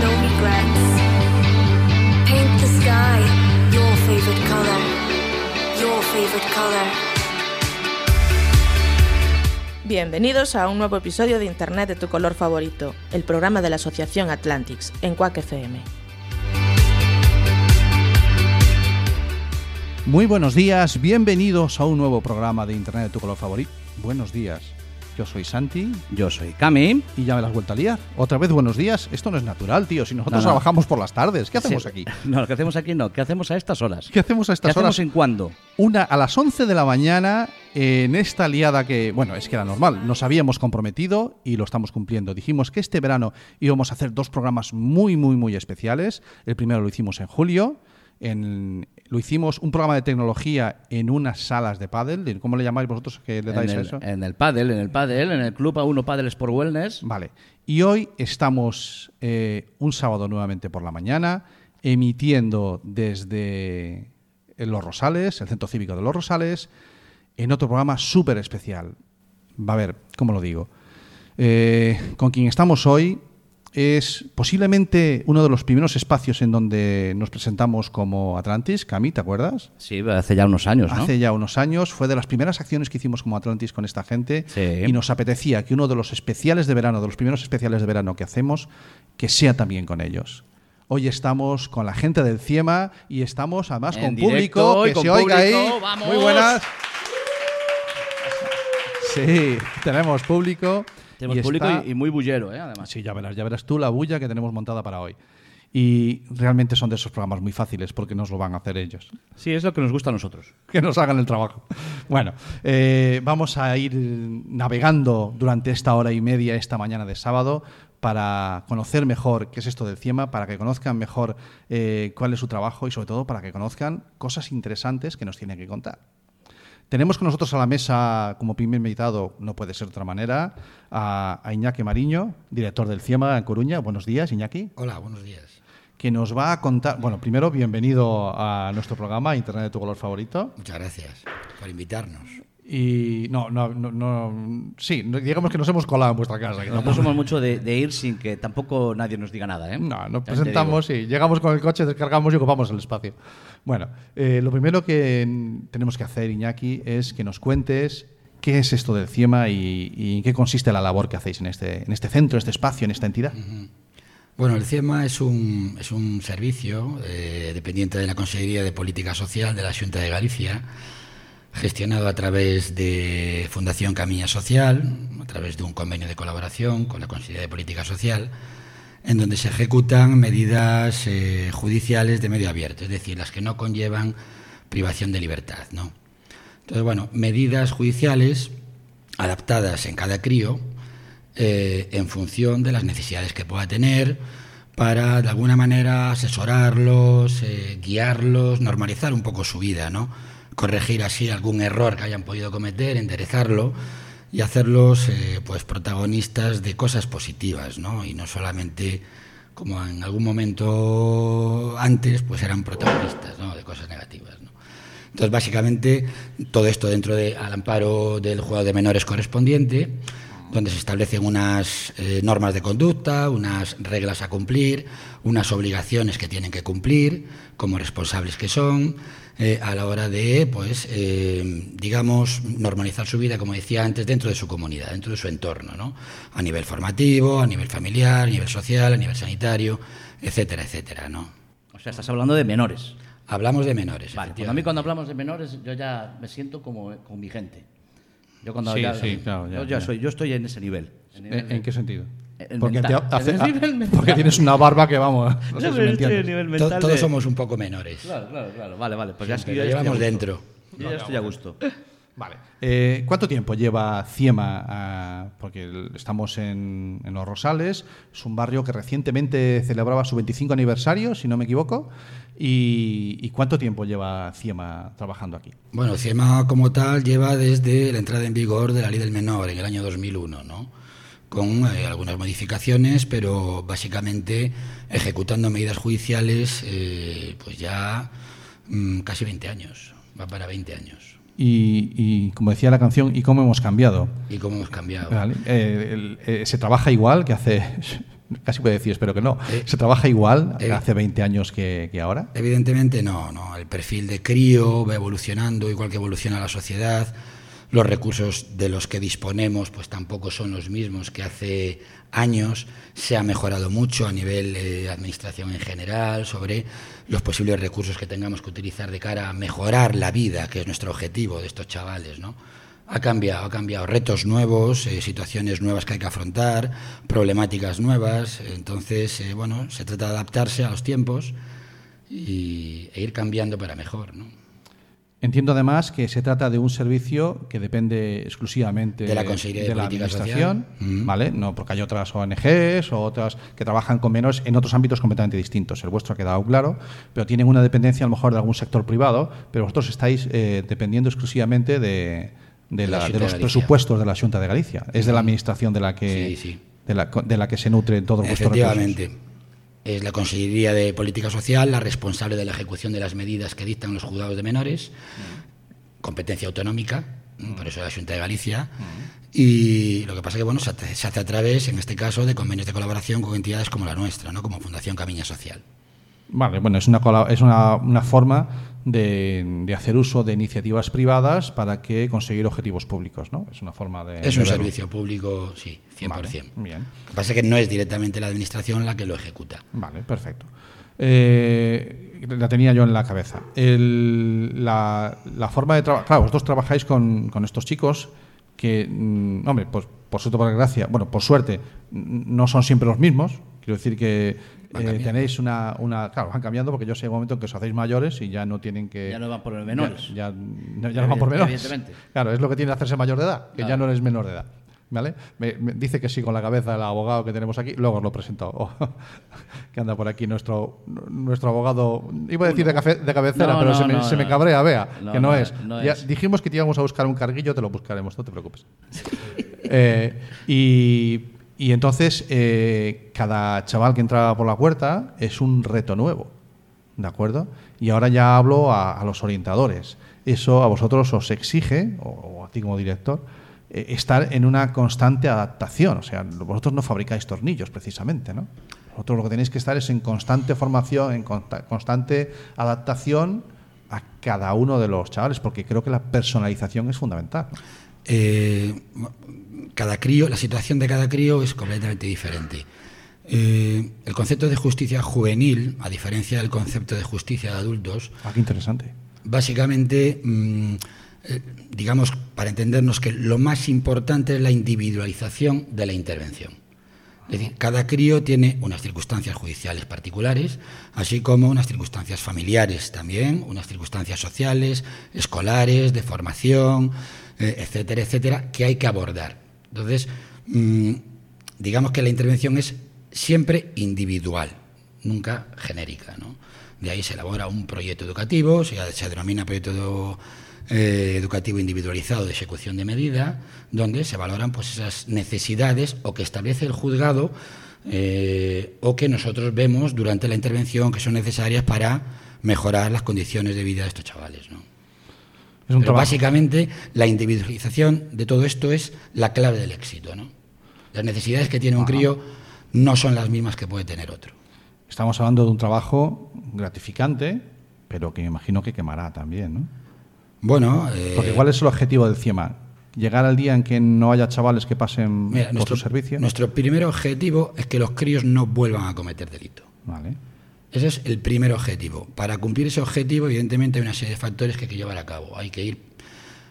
no regrets. Paint the sky your favorite color. Your favorite color. Bienvenidos a un nuevo episodio de Internet de tu color favorito, el programa de la Asociación Atlantics en Quack FM. Muy buenos días, bienvenidos a un nuevo programa de Internet de tu color favorito. Buenos días, yo soy Santi Yo soy Cami. y ya me las has vuelto a liar. Otra vez buenos días, esto no es natural, tío, si nosotros No, no. trabajamos por las tardes, ¿qué hacemos Sí. aquí? No, lo que hacemos aquí no. ¿Qué hacemos a estas horas? ¿Qué hacemos a ¿Qué estas hacemos horas? en cuándo? Una a las 11 de la mañana en esta liada que, bueno, es que era normal, nos habíamos comprometido y lo estamos cumpliendo. Dijimos que este verano íbamos a hacer dos programas muy, muy, muy especiales. El primero lo hicimos en julio. En, lo hicimos un programa de tecnología en unas salas de pádel. ¿Cómo le llamáis vosotros que le dais en a el, eso? En el pádel, en el pádel, en el club A1 Pádel Sport Wellness. Vale. Y hoy estamos eh, un sábado nuevamente por la mañana, emitiendo desde Los Rosales, el Centro Cívico de Los Rosales, en otro programa súper especial. Va a ver, ¿cómo lo digo? Eh, con quien estamos hoy es posiblemente uno de los primeros espacios en donde nos presentamos como Atlantis. Cami, ¿te acuerdas? Sí, hace ya unos años, ¿no? Hace ya unos años fue de las primeras acciones que hicimos como Atlantis con esta gente Sí. y nos apetecía que uno de los especiales de verano, de los primeros especiales de verano que hacemos, que sea también con ellos. Hoy estamos con la gente del CIEMA y estamos además En con público que con se oiga ahí. ¡vamos! Muy buenas. Sí, tenemos público. Tenemos y público está- y, y muy bullero, ¿eh? Además. Sí, ya verás, ya verás tú la bulla que tenemos montada para hoy. Y realmente son de esos programas muy fáciles porque nos lo van a hacer ellos. Sí, es lo que nos gusta a nosotros. que nos hagan el trabajo. Bueno, eh, vamos a ir navegando durante esta hora y media, esta mañana de sábado, para conocer mejor qué es esto del CIEMA, para que conozcan mejor eh, cuál es su trabajo y sobre todo para que conozcan cosas interesantes que nos tienen que contar. Tenemos con nosotros a la mesa, como primer invitado, no puede ser de otra manera, a, a Iñaki Mariño, director del CIEMA en Coruña. Buenos días, Iñaki Hola, buenos días. que nos va a contar, bueno, primero bienvenido a nuestro programa Internet de tu color favorito. Muchas gracias por invitarnos. Y no, no, no, no sí, digamos que nos hemos colado en vuestra casa. no, somos mucho de, de ir sin que tampoco nadie nos diga nada, ¿eh? no, nos presentamos y llegamos con el coche, descargamos y ocupamos el espacio. Bueno, eh, lo primero que tenemos que hacer, Iñaki, es que nos cuentes qué es esto del CIEMA y, y en qué consiste la labor que hacéis en este, en este centro, en este espacio, en esta entidad. Bueno, el CIEMA es un, es un servicio eh, dependiente de la Consejería de Política Social de la Junta de Galicia, gestionado a través de Fundación Camilla Social, a través de un convenio de colaboración con la Consejería de Política Social, en donde se ejecutan medidas eh, judiciales de medio abierto, es decir, las que no conllevan privación de libertad, ¿no? Entonces, bueno, medidas judiciales adaptadas en cada crío eh, en función de las necesidades que pueda tener para, de alguna manera, asesorarlos, eh, guiarlos, normalizar un poco su vida, ¿no? Corregir así algún error que hayan podido cometer, enderezarlo y hacerlos, eh, pues, protagonistas de cosas positivas, ¿no? Y no solamente como en algún momento antes, pues eran protagonistas, ¿no? De cosas negativas, ¿no? Entonces, básicamente, todo esto dentro del amparo del juego de menores correspondiente, donde se establecen unas eh, normas de conducta, unas reglas a cumplir, unas obligaciones que tienen que cumplir como responsables que son, eh, a la hora de, pues, eh, digamos, normalizar su vida, como decía antes, dentro de su comunidad, dentro de su entorno, ¿no? A nivel formativo, a nivel familiar, a nivel social, a nivel sanitario, etcétera, etcétera, ¿no? O sea, estás hablando de menores. Hablamos de menores. Vale, pues a mí cuando hablamos de menores yo ya me siento como con mi gente. Yo cuando Sí, ya, sí, claro, ya, yo ya ya. soy, yo estoy en ese nivel. En, ¿En, en qué sentido? El Porque, te hace- En el nivel ah, porque tienes una barba que vamos, no sé si me a entiendes. nivel To- todos de- somos un poco menores. Claro, claro, claro. Vale, vale. Pues ya ya estoy a llevamos dentro. Yo ya estoy a gusto. Vale. Eh, ¿Cuánto tiempo lleva Ciema? ah, porque estamos en, en Los Rosales, es un barrio que recientemente celebraba su 25 aniversario, si no me equivoco. ¿Y, y cuánto tiempo lleva Ciema trabajando aquí? Bueno, CIEMA como tal lleva desde la entrada en vigor de la ley del menor en el año 2001, ¿no? Con eh, algunas modificaciones, pero básicamente ejecutando medidas judiciales eh, pues ya mm, casi 20 años, va para 20 años. Y, y como decía la canción, ¿y cómo hemos cambiado? ¿Y cómo hemos cambiado? Vale. Eh, el- eh, ¿Se trabaja igual que hace casi puede decir, espero que no. Eh, ¿Se trabaja igual eh, hace 20 años que, que ahora? Evidentemente no, no. El perfil de crío va evolucionando igual que evoluciona la sociedad. Los recursos de los que disponemos pues tampoco son los mismos que hace años. Se ha mejorado mucho a nivel de administración en general sobre los posibles recursos que tengamos que utilizar de cara a mejorar la vida, que es nuestro objetivo de estos chavales, ¿no? Ha cambiado, ha cambiado retos nuevos, eh, situaciones nuevas que hay que afrontar, problemáticas nuevas. Entonces, eh, bueno, se trata de adaptarse a los tiempos y, e ir cambiando para mejor. Entiendo además que se trata de un servicio que depende exclusivamente De la Consejería de la Política Administración, Social. ¿vale? No porque hay otras ONGs o otras que trabajan con menores en otros ámbitos completamente distintos. El vuestro ha quedado claro, pero tienen una dependencia a lo mejor de algún sector privado, pero vosotros estáis eh, dependiendo exclusivamente de, de De la la- de de los presupuestos de la Junta de Galicia. Es de la administración de la que Sí, sí. De, la, de la que se nutre todo vuestro Efectivamente. Es la Consejería de Política Social la responsable de la ejecución de las medidas que dictan los juzgados de menores, competencia autonómica, por eso la Junta de Galicia. Y lo que pasa que bueno, se hace, a través, en este caso, de convenios de colaboración con entidades como la nuestra, ¿no? como Fundación Camiña Social. Vale, bueno, es una, es una, una forma de, de hacer uso de iniciativas privadas para que conseguir objetivos públicos, ¿no? Es una forma de... Es un servicio público, sí, 100%. Vale, bien. Lo que pasa es que no es directamente la Administración la que lo ejecuta. Vale, perfecto. Eh, la tenía yo en la cabeza. El- la, la forma de trabajar. Claro, vosotros trabajáis con, con estos chicos que, mm, hombre, pues por suerte, por desgracia, bueno, por suerte, no son siempre los mismos. Quiero decir que eh, tenéis una, una. Claro, van cambiando porque yo sé un momento en que os hacéis mayores y ya no tienen que. Ya no van por menores. Ya, ya- no, ya no van por menores. Evidentemente. Claro, es lo que tiene hacerse mayor de edad, que ya no eres menor de edad. ¿Vale? Me, me dice que sí con la cabeza el abogado que tenemos aquí, luego os lo presento. Oh, que anda por aquí nuestro nuestro abogado, iba a decir de, cafe- de cabecera, No, pero no, se, me, no, se me cabrea, vea, que no, Ya es. dijimos que te íbamos a buscar un carguillo, te lo buscaremos, no te preocupes. Eh, y, y entonces, eh, cada chaval que entra por la puerta es un reto nuevo, ¿de acuerdo? Y ahora ya hablo a, los orientadores. Eso a vosotros os exige, o, a ti como director, eh, estar en una constante adaptación. O sea, vosotros no fabricáis tornillos precisamente, ¿no? Vosotros lo que tenéis que estar es en constante formación, en consta- constante adaptación a cada uno de los chavales, porque creo que la personalización es fundamental. Eh, cada crío, la situación de cada crío es completamente diferente. Eh, el concepto de justicia juvenil, a diferencia del concepto de justicia de adultos, Ah, qué interesante. básicamente, mm, eh, digamos, para entendernos que lo más importante es la individualización de la intervención. Es decir, cada crío tiene unas circunstancias judiciales particulares, así como unas circunstancias familiares también, unas circunstancias sociales, escolares, de formación, eh, etcétera, etcétera, que hay que abordar. Entonces, mm, digamos que la intervención es siempre individual, nunca genérica. ¿no? De ahí se elabora un proyecto educativo, se, denomina proyecto eh, educativo individualizado de ejecución de medida, donde se valoran pues, esas necesidades o que establece el juzgado eh, o que nosotros vemos durante la intervención que son necesarias para mejorar las condiciones de vida de estos chavales. Es un Pero trabajo. básicamente la individualización de todo esto es la clave del éxito. ¿no? Las necesidades que tiene un crío no son las mismas que puede tener otro. Estamos hablando de un trabajo gratificante, pero que me imagino que quemará también, ¿no? Bueno, eh, Porque ¿cuál es el objetivo del CIEMA? ¿Llegar al día en que no haya chavales que pasen mira, por nuestro, su servicio? nuestro primer objetivo es que los críos no vuelvan a cometer delito. Vale. Ese es el primer objetivo. Para cumplir ese objetivo, evidentemente, hay una serie de factores que hay que llevar a cabo. Hay que ir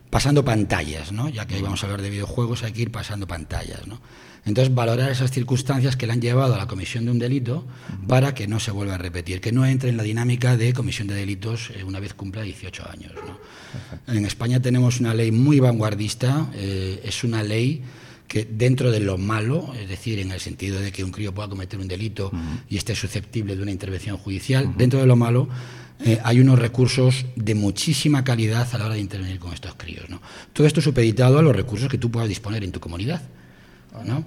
pasando pantallas, ¿no? Ya que hoy vamos a hablar de videojuegos, hay que ir pasando pantallas, ¿no? Entonces, valorar esas circunstancias que le han llevado a la comisión de un delito para que no se vuelva a repetir, que no entre en la dinámica de comisión de delitos eh, una vez cumpla 18 años, ¿no? En España tenemos una ley muy vanguardista, eh, es una ley que dentro de lo malo, es decir, en el sentido de que un crío pueda cometer un delito y esté susceptible de una intervención judicial, dentro de lo malo eh, hay unos recursos de muchísima calidad a la hora de intervenir con estos críos. ¿no? Todo esto supeditado a los recursos que tú puedas disponer en tu comunidad. ¿no?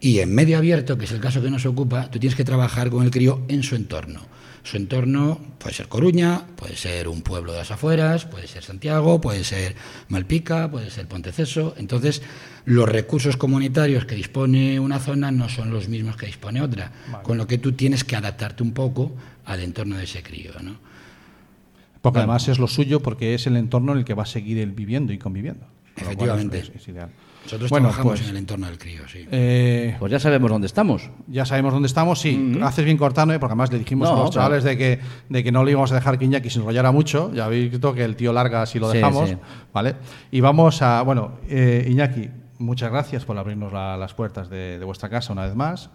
Y en medio abierto, que es el caso que nos ocupa, tú tienes que trabajar con el crío en su entorno. Su entorno puede ser Coruña, puede ser un pueblo de las afueras, puede ser Santiago, puede ser Malpica, puede ser Ponteceso. Entonces, los recursos comunitarios que dispone una zona no son los mismos que dispone otra, con lo que tú tienes que adaptarte un poco al entorno de ese crío. ¿no? Porque además es lo suyo, porque es el entorno en el que va a seguir él viviendo y conviviendo. Efectivamente. es- es ideal. Nosotros Bueno, trabajamos pues, en el entorno del crío, sí. Eh, Pues ya sabemos dónde estamos. ya sabemos dónde estamos, sí. Haces bien cortando, porque además le dijimos No, a los chavales de que, de que no le íbamos a dejar que Iñaki se enrollara mucho. Ya habéis visto que el tío larga si lo Sí, dejamos. sí. ¿Vale? Y vamos a. Bueno, eh, Iñaki, muchas gracias por abrirnos la- las puertas de, de vuestra casa una vez más.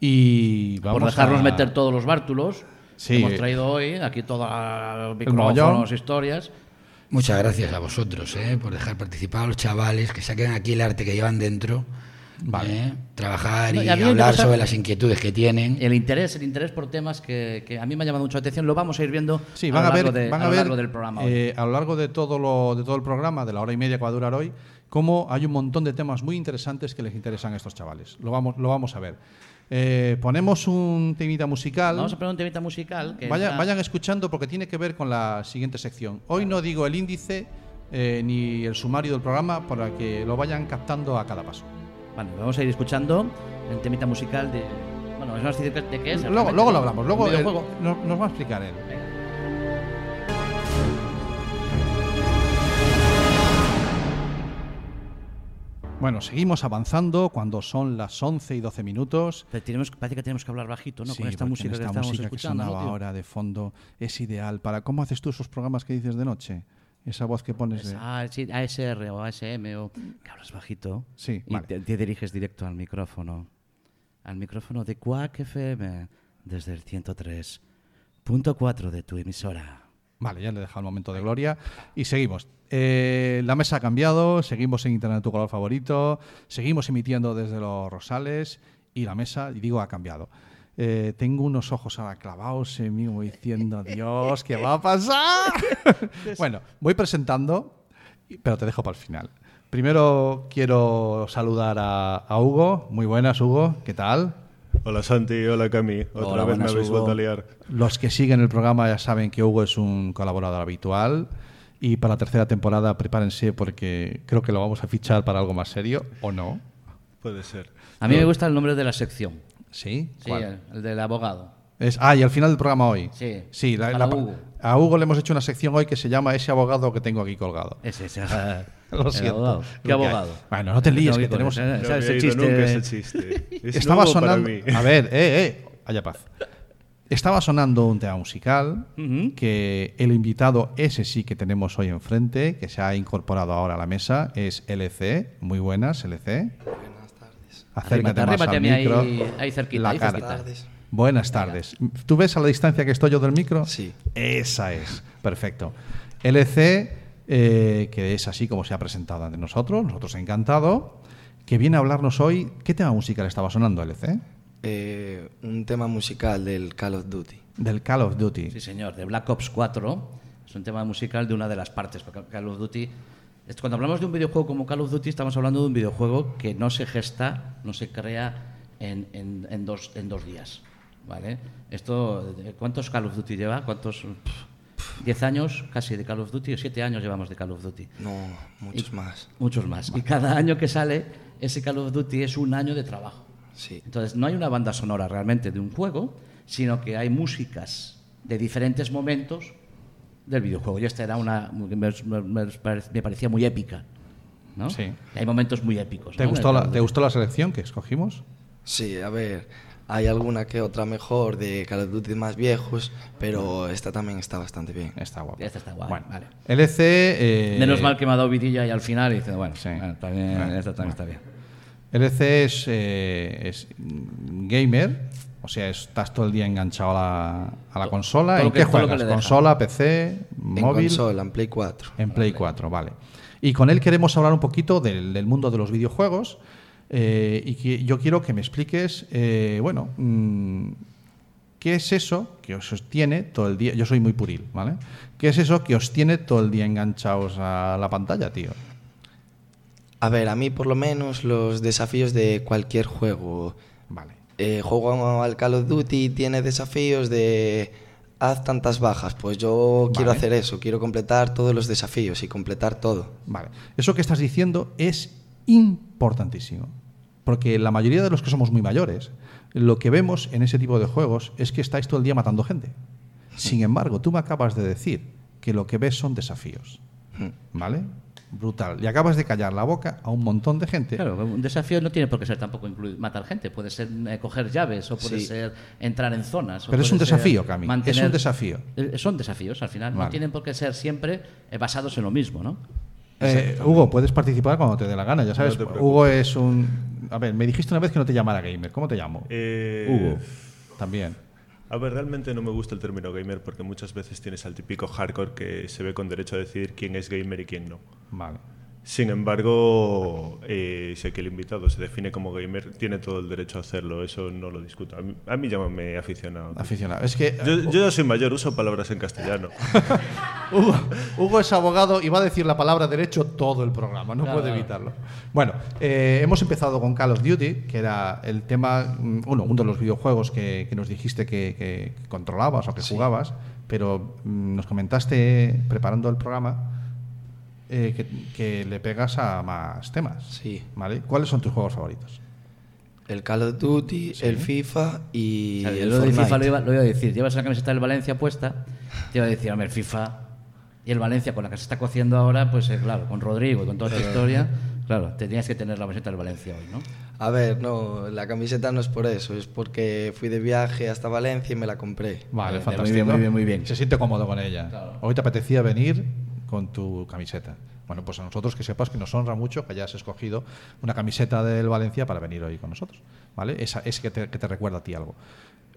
Y vamos por dejarnos a- meter todos los bártulos Sí. que hemos traído hoy, aquí todos los micrófonos, historias. Muchas gracias a vosotros ¿eh? por dejar participar a los chavales que saquen aquí el arte que llevan dentro. ¿eh? Trabajar No, y hablar sobre las inquietudes que tienen. El interés, el interés por temas que, que a mí me ha llamado mucho la atención, lo vamos a ir viendo Sí, a lo a ver, largo, de- van a a lo ver largo del programa. eh, a lo largo de todo, lo, de todo el programa, de la hora y media que va a durar hoy, cómo hay un montón de temas muy interesantes que les interesan a estos chavales. Lo vamos, lo vamos a ver. Eh, ponemos un temita musical. Vamos a poner un temita musical. Que Vaya- entra- vayan escuchando porque tiene que ver con la siguiente sección. Hoy no digo el índice eh, ni el sumario del programa para que lo vayan captando a cada paso. Vale, vamos a ir escuchando el temita musical de. Bueno, ¿es decir de qué es? Luego, luego lo hablamos, luego ¿Un él- videojuego? nos, nos va a explicar él. Bueno, seguimos avanzando cuando son las 11 y 12 minutos. Pero tenemos- parece que tenemos que hablar bajito, ¿no? Sí, Con esta música esta que estamos música escuchando. ¿no, sonaba ahora de fondo es ideal para cómo haces tú esos programas que dices de noche. Esa voz que pones Es de... A- sí, ASR o ASM o que hablas bajito Sí, y vale. te, te diriges directo al micrófono. Al micrófono de Quack FM desde el 103.4 de tu emisora. Vale, ya le he dejado el momento de gloria. Y seguimos. Eh, la mesa ha cambiado, seguimos en Internet tu color favorito, seguimos emitiendo desde los Rosales y la mesa, y digo, ha cambiado. Eh, tengo unos ojos ahora clavados en mí como diciendo, Dios, ¿qué va a pasar? bueno, voy presentando, pero te dejo para el final. Primero quiero saludar a, a Hugo. Muy buenas, Hugo. ¿Qué tal? Hola Santi, hola Cami. Otra Hola, vez me habéis vuelto a liar. Los que siguen el programa ya saben que Hugo es un colaborador habitual y para la tercera temporada prepárense porque creo que lo vamos a fichar para algo más serio o no. Puede ser. A mí me gusta el nombre de la sección. ¿Sí? Sí, ¿Cuál? el, el del abogado. Es, ah, y al final del programa hoy. Sí. Sí, la- Para la- Hugo. a Hugo le hemos hecho una sección hoy que se llama Ese abogado que tengo aquí colgado. Ese, ese. Lo siento. abogado. ¿Qué abogado? Bueno, no te líes, No, que ¿qué tenemos-? No ¿Sabes ese chiste? nunca ese chiste. Es Estaba nuevo para sonando. mí. A ver, eh, eh, haya paz. Estaba sonando un tema musical que el invitado, ese sí que tenemos hoy enfrente, que se ha incorporado ahora a la mesa, es LC. Muy buenas, LC. Buenas tardes. Acércate más arrímate al mí ahí- ahí cerquita, La ahí cara. cerquita. Buenas tardes. ¿Tú ves a la distancia que estoy yo del micro? Sí. Esa es. Perfecto. LC, eh, que es así como se ha presentado ante nosotros, nosotros encantado, que viene a hablarnos hoy. ¿Qué tema musical estaba sonando, LC? Eh, un tema musical del Call of Duty. Del Call of Duty. Sí, señor, de Black Ops 4. Es un tema musical de una de las partes. porque Call of Duty. Cuando hablamos de un videojuego como Call of Duty, estamos hablando de un videojuego que no se gesta, no se crea en, en- en dos, en dos días. ¿Vale? Esto, eh, ¿Cuántos Call of Duty lleva? ¿Cuántos? Pff, ¿Diez años casi de Call of Duty? ¿O siete años llevamos de Call of Duty? No, muchos más. Muchos más. Y cada año que sale, ese Call of Duty es un año de trabajo. Sí. Entonces, no hay una banda sonora realmente de un juego, sino que hay músicas de diferentes momentos del videojuego. Y esta era una. Me, me- me parec- me parecía muy épica. ¿no? Sí. Y hay momentos muy épicos. ¿Te, ¿no? gustó la, ¿Te gustó la selección que escogimos? Sí, a ver, hay alguna que otra mejor de Call of Duty más viejos, pero esta también está bastante bien. Está guapa. Esta está guay, Bueno, vale. LC. eh, Menos mal que me ha dado vidilla ahí al final y diciendo, bueno, Sí. bueno, también, Bueno, esta también está bien. LC es, eh, es gamer, o sea, estás todo el día enganchado a la, a la consola. ¿En que- qué juegas? ¿Consola, PC, En móvil? consola, en Play 4. En Play 4, vale. Y con él queremos hablar un poquito del, del mundo de los videojuegos. Eh, y que yo quiero que me expliques, eh, bueno, mm, ¿qué es eso que os sostiene todo el día? Yo soy muy puril, ¿vale? ¿Qué es eso que os tiene todo el día enganchados a la pantalla, tío? A ver, a mí por lo menos los desafíos de cualquier juego. Vale. Eh, juego al Call of Duty tiene desafíos de haz tantas bajas. Pues yo quiero hacer eso, quiero completar todos los desafíos y completar todo. Vale. Eso que estás diciendo es importantísimo. Porque la mayoría de los que somos muy mayores, lo que vemos en ese tipo de juegos es que estáis todo el día matando gente. Sin embargo, tú me acabas de decir que lo que ves son desafíos. ¿Vale? Brutal. Y acabas de callar la boca a un montón de gente. Claro, un desafío no tiene por qué ser tampoco incluir matar gente, puede ser eh, coger llaves o puede Sí. ser entrar en zonas. Pero es un desafío, Cami, es un desafío. Eh, Son desafíos, al final, Vale. no tienen por qué ser siempre eh, basados en lo mismo, ¿no? Eh, Hugo, puedes participar cuando te dé la gana, ya sabes. No. Hugo es un. A ver, me dijiste una vez que no te llamara gamer. ¿Cómo te llamo? Eh, Hugo. También. A ver, realmente no me gusta el término gamer porque muchas veces tienes al típico hardcore que se ve con derecho a decidir quién es gamer y quién no. Vale. Sin embargo, eh, sé que el invitado se define como gamer, tiene todo el derecho a hacerlo, eso no lo discuto. A mí, a mí llámame aficionado. Aficionado. Es que. Yo, yo ya soy mayor, uso palabras en castellano. Hugo, Hugo es abogado y va a decir la palabra derecho todo el programa, no Claro, puede evitarlo. Bueno, eh, hemos empezado con Call of Duty, que era el tema, mm, uno, uno de los videojuegos que, que nos dijiste que, que controlabas o que jugabas, pero mm, nos comentaste preparando el programa eh, que, que le pegas a más temas. Sí. ¿Vale? ¿Cuáles son tus juegos favoritos? El Call of Duty, el FIFA y O sea, yo el lo de. FIFA lo iba, lo iba a decir. Llevas la camiseta del Valencia puesta, te iba a decir, hombre, el FIFA y el Valencia con la que se está cociendo ahora, pues eh, claro, con Rodrigo y con toda esta historia, claro, tenías que tener la camiseta del Valencia hoy, ¿no? A ver, no, la camiseta no es por eso, es porque fui de viaje hasta Valencia y me la compré. Vale, Muy fantástico. bien, muy bien, muy bien. Se siente cómodo con ella. Claro. Hoy te apetecía venir con tu camiseta. Bueno, pues a nosotros que sepas que nos honra mucho que hayas escogido una camiseta del Valencia para venir hoy con nosotros. ¿Vale? Esa es que te, que te recuerda a ti algo.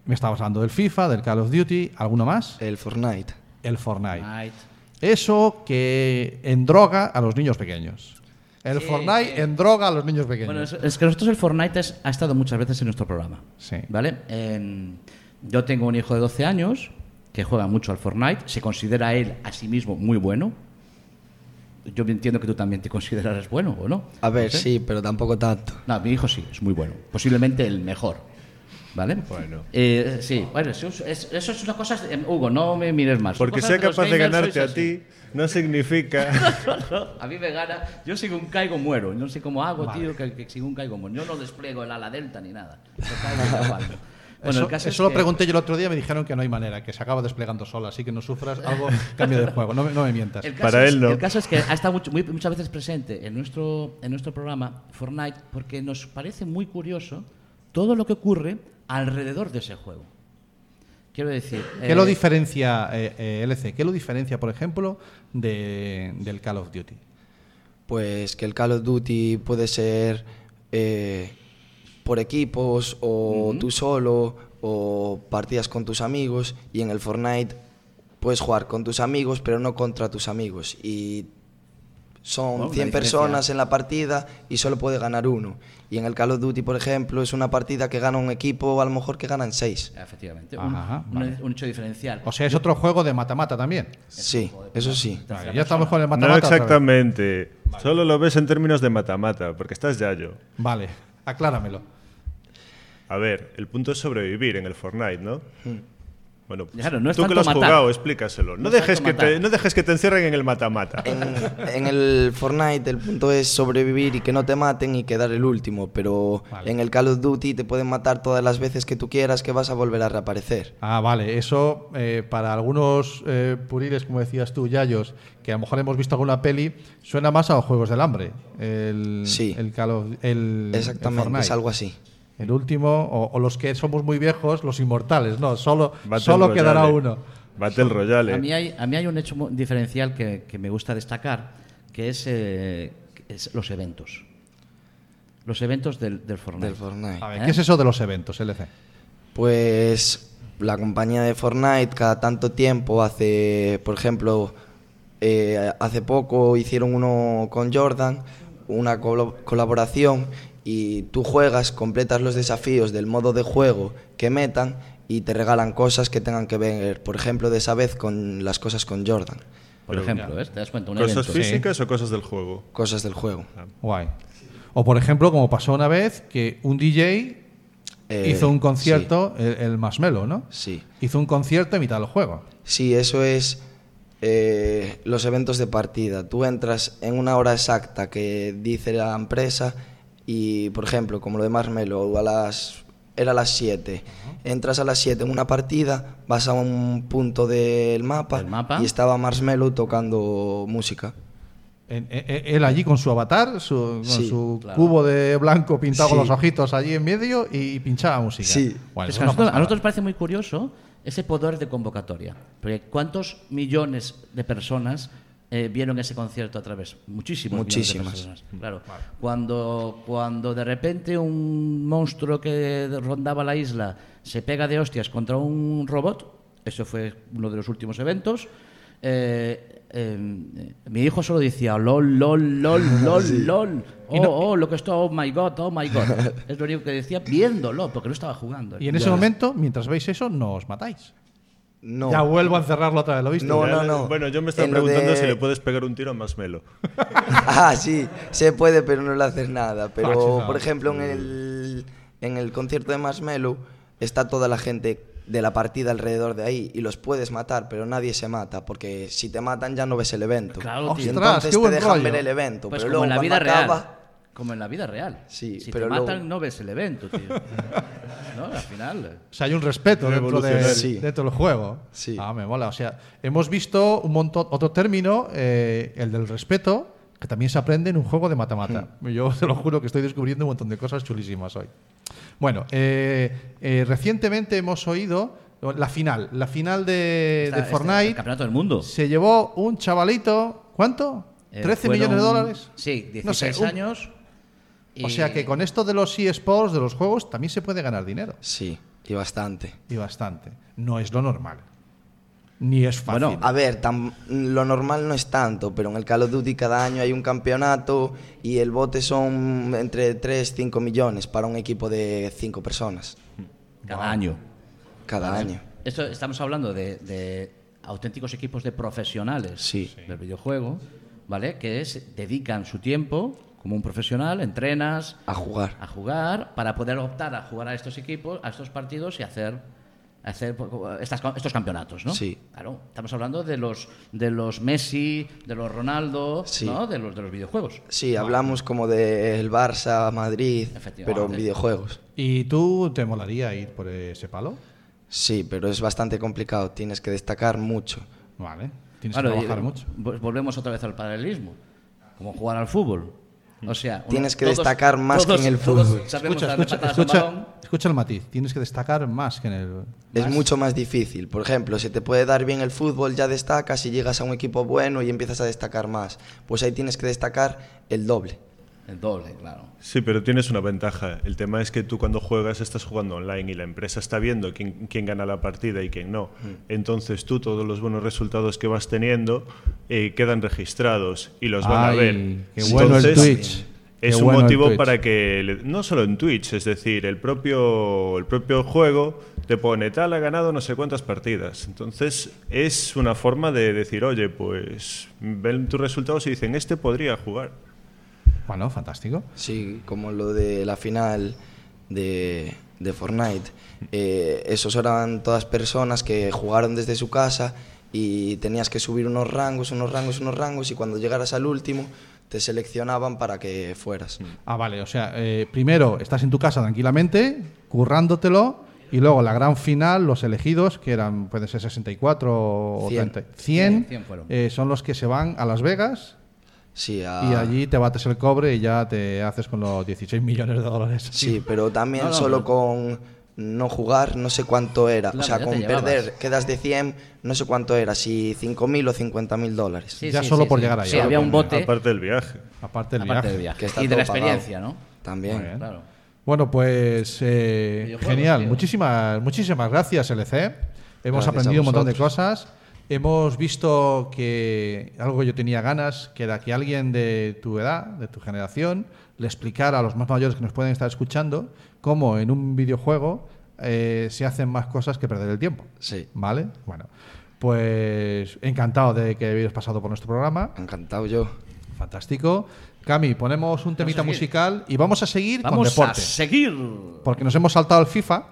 Me estabas hablando del FIFA, del Call of Duty, ¿alguno más? El Fortnite. El Fortnite. Eso que endroga a los niños pequeños. El Sí, Fortnite sí. endroga a los niños pequeños. Bueno, es, es que nosotros el Fortnite es- ha estado muchas veces en nuestro programa. Sí. ¿Vale? En- yo tengo un hijo de 12 años que juega mucho al Fortnite, se considera él a sí mismo muy bueno. Yo entiendo que tú también te considerarás bueno, ¿o no? A ver, No sé. sí, pero tampoco tanto. No, mi hijo sí, es muy bueno. Posiblemente el mejor. ¿Vale? Bueno. Eh, sí, bueno, eso es, es- eso es una cosa. eh, Hugo, no me mires más. Porque sea capaz de ganarte a ti, no significa... a mí me gana. Yo según caigo muero. No sé cómo hago, tío, que, que según caigo muero. Yo no despliego el ala delta ni nada. Yo caigo. Bueno, eso el caso es eso lo que- pregunté yo el otro día, me dijeron que no hay manera, que se acaba desplegando sola, así que no sufras algo cambio de juego, no, me- no me mientas. El caso Para es- él no. El caso es que ha estado mucho- muy- muchas veces presente en nuestro, en nuestro programa Fortnite porque nos parece muy curioso todo lo que ocurre alrededor de ese juego. Quiero decir... ¿Qué eh, lo diferencia, eh, eh, LC? ¿Qué lo diferencia, por ejemplo, de- del Call of Duty? Pues que el Call of Duty puede ser eh, por equipos o tú solo o partidas con tus amigos y en el Fortnite puedes jugar con tus amigos pero no contra tus amigos y son la 100 diferencia- personas en la partida y solo puede ganar uno y en el Call of Duty por ejemplo es una partida que gana un equipo a lo mejor que ganan 6 Efectivamente. Un, Ajá, un- vale. un hecho diferencial. O sea, es otro juego de mata-mata también. sí eso sí Vale, ya estamos con el No mata-mata. vez. exactamente. Solo lo ves en términos de mata-mata, porque estás yayo. Vale, acláramelo. A ver, el punto es sobrevivir en el Fortnite, ¿no? Bueno, pues, Claro, no es tú que lo has matar. jugado, explícaselo. No, No es dejes que te, no dejes que te encierren en el mata-mata. En, en el Fortnite el punto es sobrevivir y que no te maten y quedar el último, pero Vale. en el Call of Duty te pueden matar todas las veces que tú quieras que vas a volver a reaparecer. Ah, vale, eso eh, para algunos eh, puriles, como decías tú, Yayos, que a lo mejor hemos visto alguna peli, suena más a los Juegos del Hambre. El, Sí. el Call of- el- el Exactamente, Fortnite. es algo así. El último, o, o los que somos muy viejos, los inmortales, no, solo, Battle solo Royale. quedará uno. Battle Royale. A mí hay, a mí hay un hecho diferencial que, que me gusta destacar, que es, eh, es los eventos. Los eventos del, del Fortnite. Del Fortnite. A ver, ¿Eh? ¿qué es eso de los eventos, LC? Pues la compañía de Fortnite cada tanto tiempo hace, por ejemplo, eh, hace poco hicieron uno con Jordan, una colo- colaboración y tú juegas, completas los desafíos del modo de juego que metan y te regalan cosas que tengan que ver, por ejemplo, de esa vez con las cosas con Jordan. Por ejemplo, ¿eh? ¿te das cuenta? Un ¿Cosas evento. físicas o cosas del juego? Cosas del juego. Guay. O por ejemplo, como pasó una vez, que un DJ Eh, hizo un concierto, el, el Marshmello, ¿no? Sí. Hizo un concierto en mitad del juego. Sí, eso es eh, los eventos de partida. Tú entras en una hora exacta que dice la empresa y, por ejemplo, como lo de Marshmello, a las, era a las 7. Entras a las 7 en una partida, vas a un punto del mapa, ¿Del mapa? y estaba Marshmello tocando música. En- e- e- él allí con su avatar, su, con Sí, su claro. cubo de blanco pintado con Sí. los ojitos allí en medio y, pinchaba música. Sí. Bueno, Es es que a, una nosotros, a pasada. nosotros nos parece muy curioso ese poder de convocatoria. Porque ¿cuántos millones de personas eh, vieron ese concierto a través? Muchísimos. millones de Muchísimas. personas, Claro. Cuando, cuando de repente un monstruo que rondaba la isla se pega de hostias contra un robot, eso fue uno de los últimos eventos. eh, eh, mi hijo solo decía lol, lol, lol, lol, lol. Oh, oh, lo que está, oh my god, oh my god. es lo único que decía viéndolo, porque no estaba jugando. Y en ese momento, mientras veis eso, no os matáis. No. Ya vuelvo a encerrarlo otra vez, ¿lo viste? No, no, no. Bueno, yo me estaba En preguntando de- si le puedes pegar un tiro a Masmelo. ah, sí, se puede, pero no le haces nada. Pero, Fachizado. por ejemplo, en el, en el concierto de Marshmello está toda la gente de la partida alrededor de ahí y los puedes matar, pero nadie se mata, porque si te matan ya no ves el evento. Claro, y entonces qué te dejan rollo. ver el evento. Pues pero como luego en la vida cuando real. acaba, Como en la vida real. Sí, si pero te luego- matan, no ves el evento, tío. ¿No? Al final. O sea, hay un respeto dentro, de. Sí. dentro del juego. Sí. Ah, me mola. O sea, hemos visto un montón, otro término, eh, el del respeto, que también se aprende en un juego de mata-mata. Hmm. Yo te lo juro que estoy descubriendo un montón de cosas chulísimas hoy. Bueno, eh, eh, recientemente hemos oído la final, la final de, Esta- de este- Fortnite. el campeonato del mundo. Se llevó un chavalito, ¿cuánto? Eh, 13 fueron- millones de dólares. Sí, 16 No sé, un- años. O y- sea que con esto de los eSports, de los juegos, también se puede ganar dinero. sí, y bastante. Y bastante. No es lo normal. Ni es fácil. Bueno, A ver, tam- lo normal no es tanto, pero en el Call of Duty cada año hay un campeonato y el bote son entre 3 5 millones para un equipo de 5 personas Cada año. cada año. Esto estamos hablando de, de auténticos equipos de profesionales Sí. del videojuego, ¿vale? Que dedican su tiempo como un profesional, entrenas A jugar. a jugar para poder optar a jugar a estos equipos, a estos partidos y hacer hacer estas- estos campeonatos, ¿no? Sí. Claro, estamos hablando de los de los Messi, de los Ronaldo, Sí. ¿no? De los de los videojuegos. Sí, hablamos como del Barça, Madrid, pero en videojuegos. ¿Y tú te molaría ir por ese palo? Sí, pero es bastante complicado, tienes que destacar mucho. Vale. Tienes Claro, que y- trabajar mucho. pues volvemos otra vez al paralelismo, como jugar al fútbol. O sea, uno- Tienes que destacar más que en el fútbol. Escucha, el matiz. Tienes que destacar más que en el. Es mucho más difícil. Por ejemplo, si te puede dar bien el fútbol, ya destacas y llegas a un equipo bueno y empiezas a destacar más. Pues ahí tienes que destacar el doble. El doble, claro. Sí, pero tienes una ventaja. El tema es que tú cuando juegas estás jugando online y la empresa está viendo quién, quién gana la partida y quién no. Entonces tú todos los buenos resultados que vas teniendo eh, quedan registrados y los van a ver. qué bueno el Twitch. Es Qué un bueno motivo para que, le- no solo en Twitch, es decir, el propio, el propio juego te pone tal, ha ganado no sé cuántas partidas. Entonces es una forma de decir, oye, pues ven tus resultados y dicen, este podría jugar. Bueno, fantástico. Sí, como lo de la final de, de Fortnite. Eh, esos eran todas personas que jugaron desde su casa y tenías que subir unos rangos, unos rangos, unos rangos y cuando llegaras al último te seleccionaban para que fueras. Ah, vale. O sea, eh, primero estás en tu casa tranquilamente, currándotelo, y luego la gran final, los elegidos, que eran, pueden ser 64 o Cien. 30, 100, 100 fueron. eh, son los que se van a Las Vegas Sí, a- y allí te bates el cobre y ya te haces con los 16 millones de dólares. Sí, pero también No, no, solo no. con no jugar, no sé cuánto era. Claro, o sea, con llevabas. perder, quedas de 100, no sé cuánto era, si 5.000 o 50.000 dólares. Sí, Ya sí, solo sí, por sí. llegar ahí. Sí, había un bote, Aparte del viaje. Aparte del aparte viaje. del viaje. Que está Y de la pagado. experiencia, ¿no? También. Claro. Bueno, pues eh, genial. Muchísimas, muchísimas gracias, LC. Hemos Gracias aprendido un montón de cosas. Hemos visto que algo que yo tenía ganas, que era que alguien de tu edad, de tu generación, le explicara a los más mayores que nos pueden estar escuchando cómo en un videojuego eh, se hacen más cosas que perder el tiempo. Sí. ¿Vale? Bueno. Pues encantado de que hayáis pasado por nuestro programa. Encantado yo. Fantástico. Cami, ponemos un temita musical y vamos a seguir con Vamos a deporte. seguir. Porque nos hemos saltado el FIFA,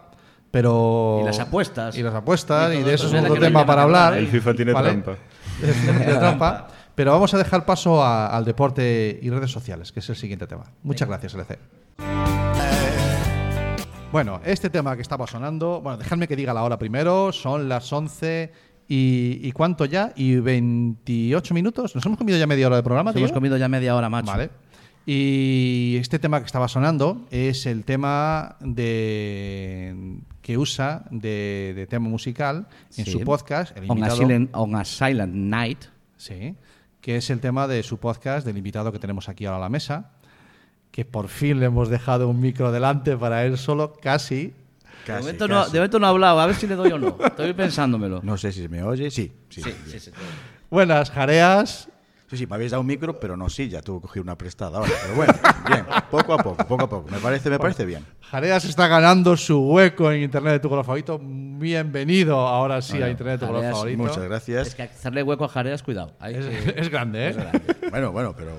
pero. Y las apuestas. Y las apuestas, Y de eso. eso es otro tema para hablar. El FIFA tiene ¿Vale? trampa. Tiene trampa. Pero vamos a dejar paso a- al deporte y redes sociales, que es el siguiente tema. Muchas gracias, LC. Bueno, este tema que estaba sonando, bueno, dejadme que diga la hora primero, son las 11 y, y ¿cuánto ya? ¿Y 28 minutos? ¿Nos hemos comido ya media hora de programa? Nos hemos comido ya media hora, macho. Vale. Y este tema que estaba sonando es el tema de que usa de, de tema musical en Sí. su podcast, el On a, invitado, silent, on a Silent Night. sí, que es el tema de su podcast del invitado que tenemos aquí ahora a la mesa, que por fin le hemos dejado un micro delante para él solo, casi. de, momento no, de momento no ha hablado, a ver si le doy o no. Estoy pensándomelo. No sé si se me oye. Sí, sí. Sí, Sí, sí, sí. Buenas, jareas. Sí, sí, me habéis dado un micro, pero no sí, ya tuve que coger una prestada ahora. Pero bueno, bien, poco a poco, poco a poco. Me parece, me parece bien. Jareas está ganando su hueco en Internet de tu color favorito. Bienvenido ahora sí a Internet de tu color Jareas, favorito. Muchas Es gracias. que hacerle hueco a Jareas, cuidado. Hay Es, que- es grande, ¿eh? Bueno, bueno, pero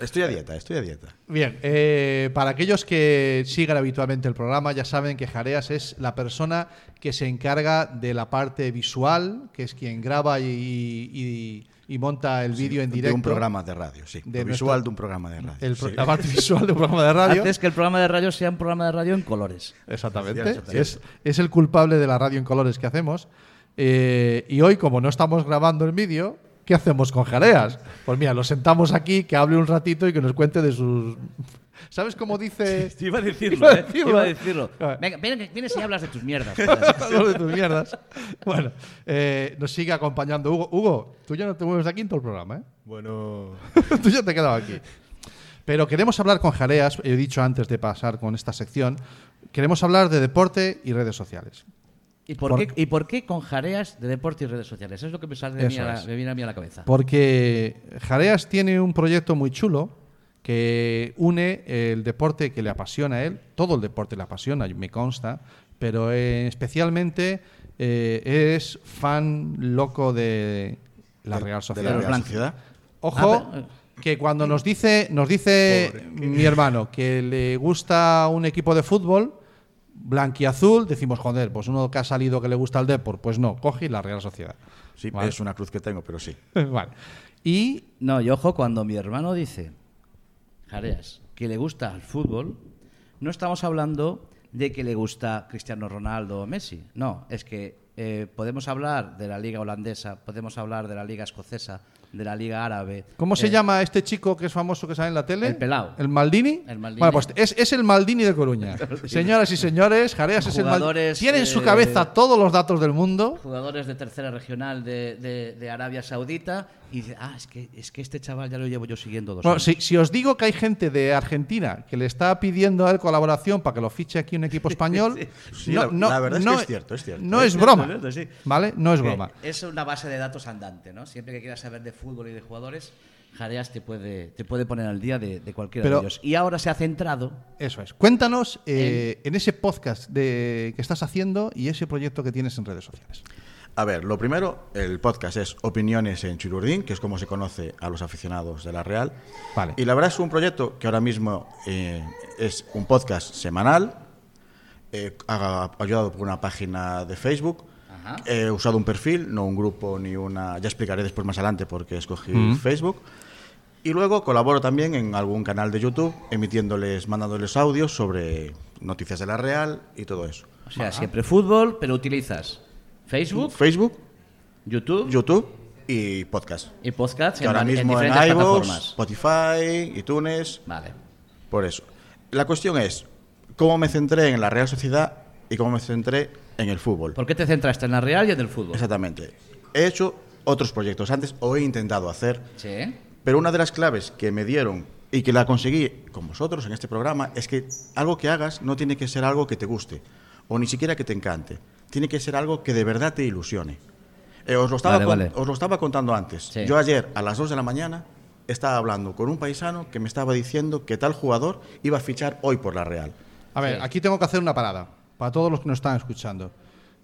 estoy a dieta, estoy a dieta. Bien, eh, para aquellos que sigan habitualmente el programa, ya saben que Jareas es la persona que se encarga de la parte visual, que es quien graba y, y- y monta el vídeo en directo. De un programa de radio, sí. De Lo nuestro- visual de un programa de radio. El sí. La parte visual de un programa de radio. Haces que el programa de radio sea un programa de radio en colores. Exactamente. Es, es el culpable de la radio en colores que hacemos. Eh, y hoy, como no estamos grabando el vídeo, ¿qué hacemos con Jareas? Pues mira, lo sentamos aquí, que hable un ratito y que nos cuente de sus. ¿Sabes cómo dice.? Iba a decirlo, Iba a ¿eh? decirlo. Iba a decirlo. A ver. Venga, ven- vienes y hablas de tus mierdas. Hablo de tus mierdas. Bueno, eh, nos sigue acompañando Hugo. Hugo, tú ya no te mueves de aquí en todo el programa, ¿eh? Bueno, tú ya te quedado aquí. Pero queremos hablar con Jareas, he dicho antes de pasar con esta sección, queremos hablar de deporte y redes sociales. ¿Y por, Por- qué, ¿Y por qué con jareas de deporte y redes sociales? Eso es lo que me, sale de mí a la- me viene a mí a la cabeza. Porque Jareas tiene un proyecto muy chulo que une el deporte que le apasiona a él, todo el deporte le apasiona, me consta, pero eh, especialmente eh, es fan loco de la De- Real de Sociedad. la Real. Sociedad. Ojo, Ah, pero- que cuando nos dice, nos dice mi hermano que le gusta un equipo de fútbol blanquiazul, decimos, joder, pues uno que ha salido que le gusta el Depor, pues no, coge y la Real Sociedad. Sí, Vale. es una cruz que tengo, pero sí. vale. Y No, y ojo, cuando mi hermano dice, Jareas, que le gusta el fútbol, no estamos hablando de que le gusta Cristiano Ronaldo o Messi. No, es que eh, podemos hablar de la liga holandesa, podemos hablar de la liga escocesa, de la liga árabe. ¿Cómo se Eh, llama este chico que es famoso que sale en la tele? El pelao. ¿El Maldini? El Maldini. Bueno, pues es, es el Maldini de Coruña. Señoras y señores, Jareas es el Maldini. Jugadores, Tiene en su eh, cabeza todos los datos del mundo. Jugadores de tercera regional de, de- de Arabia Saudita y dice, ah, es que, es que este chaval ya lo llevo yo siguiendo dos Bueno, años. si, si os digo que hay gente de Argentina que le está pidiendo a él colaboración para que lo fiche aquí un equipo español, Sí, la- la verdad es que es cierto, es cierto. No Es broma. es cierto, sí. ¿Vale? No es Que broma. Es una base de datos andante, ¿no? Siempre que quieras saber de fútbol y de jugadores, Jareas te puede, te puede poner al día de, de cualquiera Pero- de ellos. Y ahora se ha centrado. Eso es. Cuéntanos eh, en ese podcast de, que estás haciendo y ese proyecto que tienes en redes sociales. A ver, lo primero, el podcast es Opiniones en Chururdín, que es como se conoce a los aficionados de la Real. Vale. Y la verdad es un proyecto que ahora mismo eh, es un podcast semanal, eh, ha- ayudado por una página de Facebook. Ajá. He usado un perfil, no un grupo ni una. Ya explicaré después más adelante por qué escogí Mm. Facebook. Y luego colaboro también en algún canal de YouTube, emitiéndoles, mandándoles audios sobre noticias de la Real y todo eso. O sea, siempre fútbol, pero utilizas Facebook, Facebook, YouTube, YouTube y podcast. y podcast Que en, ahora en mismo en, diferentes iVoox. Spotify, iTunes, Vale. por eso. La cuestión es cómo me centré en la Real Sociedad y cómo me centré en el fútbol. ¿Por qué te centraste en la Real y en el fútbol? Exactamente. He hecho otros proyectos antes o he intentado hacer, Sí. pero una de las claves que me dieron y que la conseguí con vosotros en este programa es que algo que hagas no tiene que ser algo que te guste o ni siquiera que te encante. Tiene que ser algo que de verdad te ilusione. Eh, os, lo estaba Vale, con- vale. os lo estaba contando antes. Sí. Yo ayer a las 2 de la mañana estaba hablando con un paisano que me estaba diciendo que tal jugador iba a fichar hoy por la Real. A ver, Sí. aquí tengo que hacer una parada para todos los que nos están escuchando.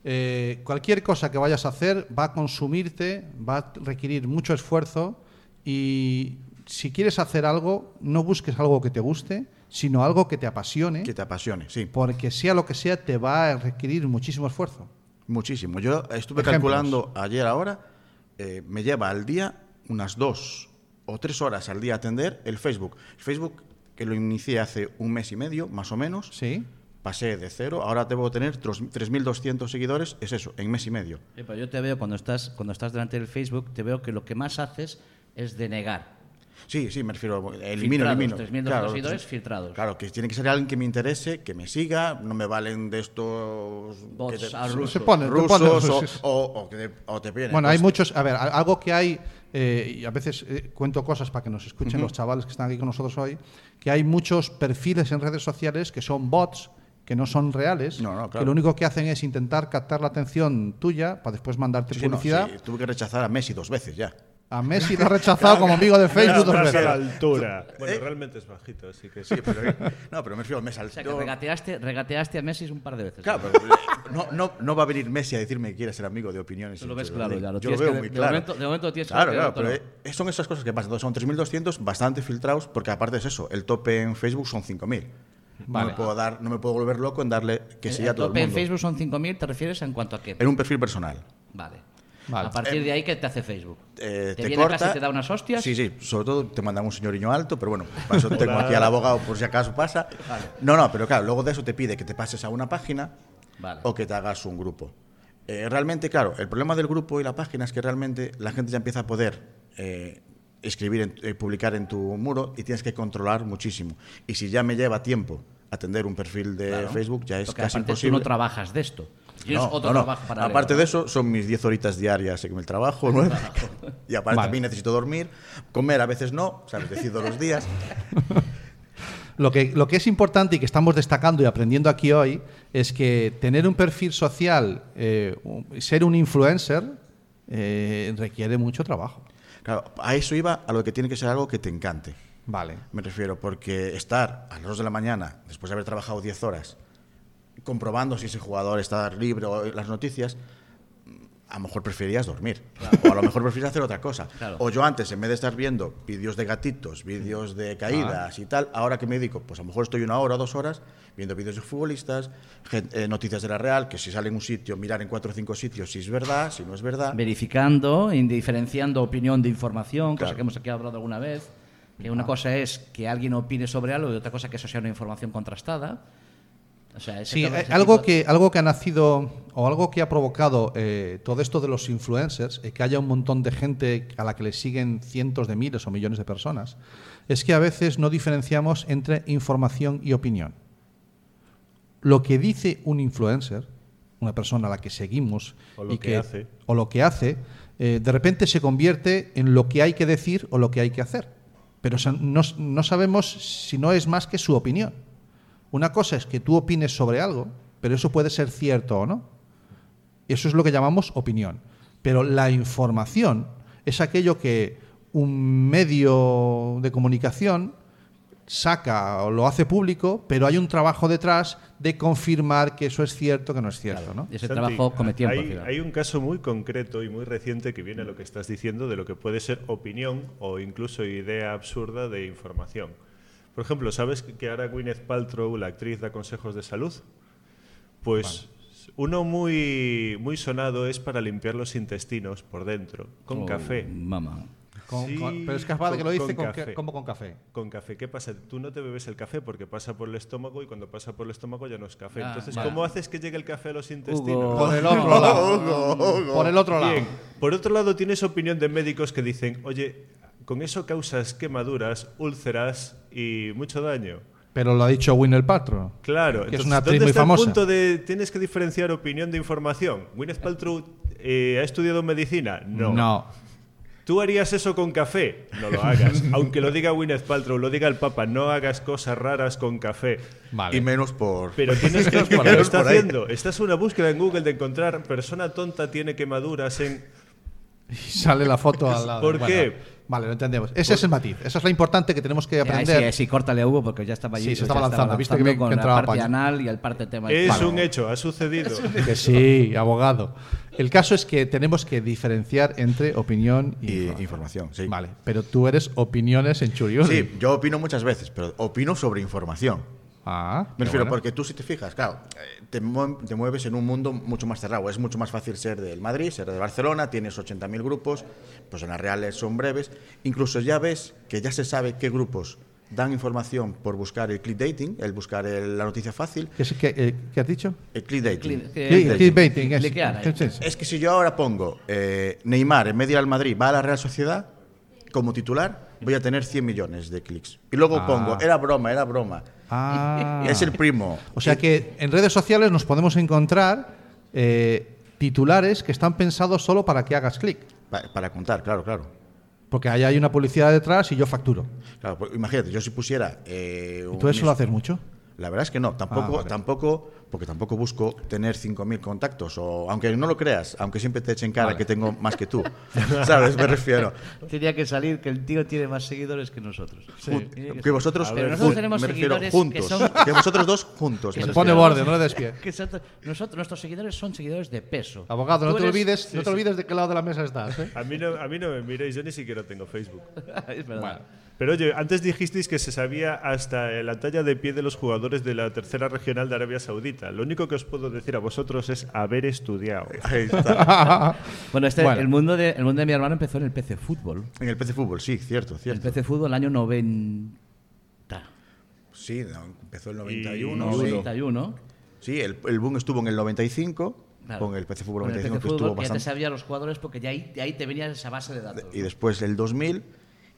eh, cualquier cosa que vayas a hacer va a consumirte, va a requerir mucho esfuerzo y si quieres hacer algo, no busques algo que te guste, sino algo que te apasione, Que te apasione, sí. porque sea lo que sea, te va a requerir muchísimo esfuerzo. Muchísimo. Yo estuve Ejemplos. calculando ayer ahora, eh, me lleva al día unas dos o tres horas al día atender el Facebook. El Facebook que lo inicié hace un mes y medio, más o menos, ¿Sí? pasé de cero, ahora debo tener tros- 3.200 seguidores, es eso, en mes y medio. Eh, pero yo te veo cuando estás, cuando estás delante del Facebook, te veo que lo que más haces es denegar. Sí, sí, me refiero, elimino, Filtrados, elimino. 3.200 seguidores filtrados. Claro, que tiene que ser alguien que me interese, que me siga, no me valen de estos... Bots que te- a rusos. Se te rusos pone- o, sí, sí. o- o que te, o te vienen. Bueno, hay Pues, muchos. A ver, algo que hay, eh, y a veces eh, cuento cosas para que nos escuchen los chavales que están aquí con nosotros hoy, que hay muchos perfiles en redes sociales que son bots, que no son reales, No, no, que claro. lo único que hacen es intentar captar la atención tuya para después mandarte sí, sí, no, publicidad. sí, tuve que rechazar a Messi dos veces ya. A Messi lo ha rechazado como amigo de Facebook dos Estás a la veces. altura. Bueno, realmente es bajito, así que sí. Pero, no, pero me refiero, me O sea, que regateaste, regateaste a Messi un par de veces. Claro, pero eh, no, no, no va a venir Messi a decirme que quiere ser amigo de opiniones. Tú lo ves claro, de- ya, lo Yo lo tienes veo que- muy de claro. momento- de momento tienes Claro, claro, claro, pero eh, son esas cosas que pasan. Entonces son 3.200 bastante filtrados, porque aparte es eso, el tope en Facebook son 5.000. No, Vale. me puedo dar, no me puedo volver loco en darle que El- siga a el todo el tope en mundo. Facebook son 5.000, ¿te refieres en cuanto a qué? En un perfil personal. Vale. Vale. A partir de ahí, ¿qué te hace Facebook? Eh, ¿Te, te, viene corta. a casa y te da unas hostias? Sí, sí, sobre todo te mandan un señoriño alto, pero bueno, para eso tengo aquí al abogado por si acaso pasa. No, no, pero claro, luego de eso te pide que te pases a una página Vale. o que te hagas un grupo. Eh, realmente, claro, el problema del grupo y la página es que realmente la gente ya empieza a poder eh, escribir, eh, publicar en tu muro y tienes que controlar muchísimo. Y si ya me lleva tiempo atender un perfil de Claro. Facebook, ya es Porque casi imposible. Tú no trabajas de esto. No, otro no, no. trabajo paralelo. Aparte ¿no? de eso, son mis 10 horitas diarias en el trabajo, nueve. y aparte Vale. también necesito dormir, comer a veces no, ¿sabes? Decido los días. Lo que, lo que es importante y que estamos destacando y aprendiendo aquí hoy es que tener un perfil social, eh, un- ser un influencer, eh, requiere mucho trabajo. Claro, a eso iba a lo que tiene que ser algo que te encante. Vale. Me refiero, porque estar a las 2 de la mañana, después de haber trabajado 10 horas, comprobando si ese jugador está libre o las noticias, a lo mejor preferías dormir. O a lo mejor preferías hacer otra cosa. Claro. O yo antes, en vez de estar viendo vídeos de gatitos, vídeos de caídas y tal, ahora que me dedico, pues a lo mejor estoy una hora o dos horas viendo vídeos de futbolistas, eh, noticias de la Real, que si sale en un sitio, mirar en cuatro o cinco sitios si es verdad, si no es verdad. Verificando, y diferenciando opinión de información, cosa Claro. que hemos aquí hablado alguna vez. Que una cosa es que alguien opine sobre algo y otra cosa que eso sea una información contrastada. O sea, ese Sí, eh, algo que, algo que ha nacido o algo que ha provocado eh, todo esto de los influencers, y que haya un montón de gente a la que le siguen cientos de miles o millones de personas, es que a veces no diferenciamos entre información y opinión. Lo que dice un influencer, una persona a la que seguimos O lo y que hace. o lo que hace, eh, de repente se convierte en lo que hay que decir o lo que hay que hacer. Pero no, no sabemos si no es más que su opinión. Una cosa es que tú opines sobre algo, pero eso puede ser cierto o no. Eso es lo que llamamos opinión. Pero la información es aquello que un medio de comunicación saca o lo hace público, pero hay un trabajo detrás de confirmar que eso es cierto, que no es cierto, ¿no? Ese Santi, trabajo come tiempo. Hay, hay un caso muy concreto y muy reciente que viene a lo que estás diciendo de lo que puede ser opinión o incluso idea absurda de información. Por ejemplo, ¿sabes que ahora Gwyneth Paltrow, la actriz, da consejos de salud? Pues uno muy, muy sonado es para limpiar los intestinos por dentro, con Oh, café. Mamá. Con- Sí, con- pero es capaz de que lo dice con café. como con café. Con café, ¿qué pasa? Tú no te bebes el café porque pasa por el estómago y cuando pasa por el estómago ya no es café. Ah, Entonces, vale. ¿cómo haces que llegue el café a los intestinos? Hugo. Por el otro lado. Por el otro lado. Bien. Por otro lado, tienes opinión de médicos que dicen, oye, con eso causas quemaduras, úlceras y mucho daño. Pero lo ha dicho Winner Paltrow. Claro, que es una actriz ¿dónde muy está famosa. el punto de tienes que diferenciar opinión de información? ¿Gwyneth Paltrow eh, ha estudiado medicina? No. no. ¿Tú harías eso con café? No lo hagas. Aunque lo diga Gwyneth Paltrow, lo diga el Papa, no hagas cosas raras con café. Vale. Y menos por... Pero tienes que por ¿qué ahí. lo está haciendo. Estás una búsqueda en Google de encontrar persona tonta tiene quemaduras en Y sale la foto al lado. ¿Por Bueno, qué? Vale, lo entendemos. Ese es el matiz. Esa es la importante que tenemos que Eh, aprender. sí, sí, córtale a Hugo porque ya estaba allí. Sí, se ya estaba lanzando. Viste que bien- con la parte Pachi. anal y el parte tema. Es Vale. un hecho, ha sucedido. Que sí, abogado. El caso es que tenemos que diferenciar entre opinión y, Y información. información, sí. Vale, pero tú eres opiniones en Churiuri. Sí, yo opino muchas veces, pero opino sobre información. Ah, Me refiero, bueno. porque tú si te fijas, claro, eh, te, mue- te mueves en un mundo mucho más cerrado. Es mucho más fácil ser del Madrid, ser de Barcelona, tienes 80.000 grupos, pues en las reales son breves. Incluso ya ves que ya se sabe qué grupos dan información por buscar el clickbaiting, el buscar el- la noticia fácil. ¿Qué, es- qué- eh, qué has dicho? El clickbaiting. Cli- que- Click- clickbaiting, es-. Es que si yo ahora pongo eh, Neymar en medio del Madrid va a la Real Sociedad como titular, voy a tener 100 millones de clics. Y luego Ah. pongo, era broma, era broma. Ah. Es el primo. O sea que en redes sociales nos podemos encontrar eh, titulares que están pensados solo para que hagas clic. Pa- para contar, claro, claro. Porque ahí hay una publicidad detrás y yo facturo. Claro, pues imagínate, yo si pusiera. eh, ¿Y tú eso lo haces mucho? La verdad es que no, tampoco, Ah, vale. tampoco, porque tampoco busco tener 5.000 contactos, o aunque no lo creas, aunque siempre te echen cara que tengo más que tú, ¿sabes? Me refiero. Tenía que salir que el tío tiene más seguidores que nosotros. Tiene que que vosotros, Pero nosotros tenemos me refiero seguidores juntos, que son que vosotros dos juntos. refiero. pone borde, no le des pie. que nosotros, nuestros seguidores son seguidores de peso. Abogado, no te eres- olvides, no te olvides de qué lado de la mesa estás. ¿eh? A mí, no, a mí no me miréis, yo ni siquiera tengo Facebook. es verdad. Pero oye, antes dijisteis que se sabía hasta la talla de pie de los jugadores de la tercera regional de Arabia Saudita. Lo único que os puedo decir a vosotros es haber estudiado. Ahí está. Bueno, este, Bueno. El, mundo de, el mundo de mi hermano empezó en el PC Fútbol. En el PC Fútbol, sí, cierto, El cierto. PC Fútbol, el año 90. Sí, no, empezó el Y 91. sí. 91. Sí, el, el boom estuvo en el 95, Claro. con el PC Fútbol Con el 95, PC que estuvo Fútbol, que ya te bastante. sabía los jugadores porque de ahí, de ahí te venía esa base de datos. Y después el 2000,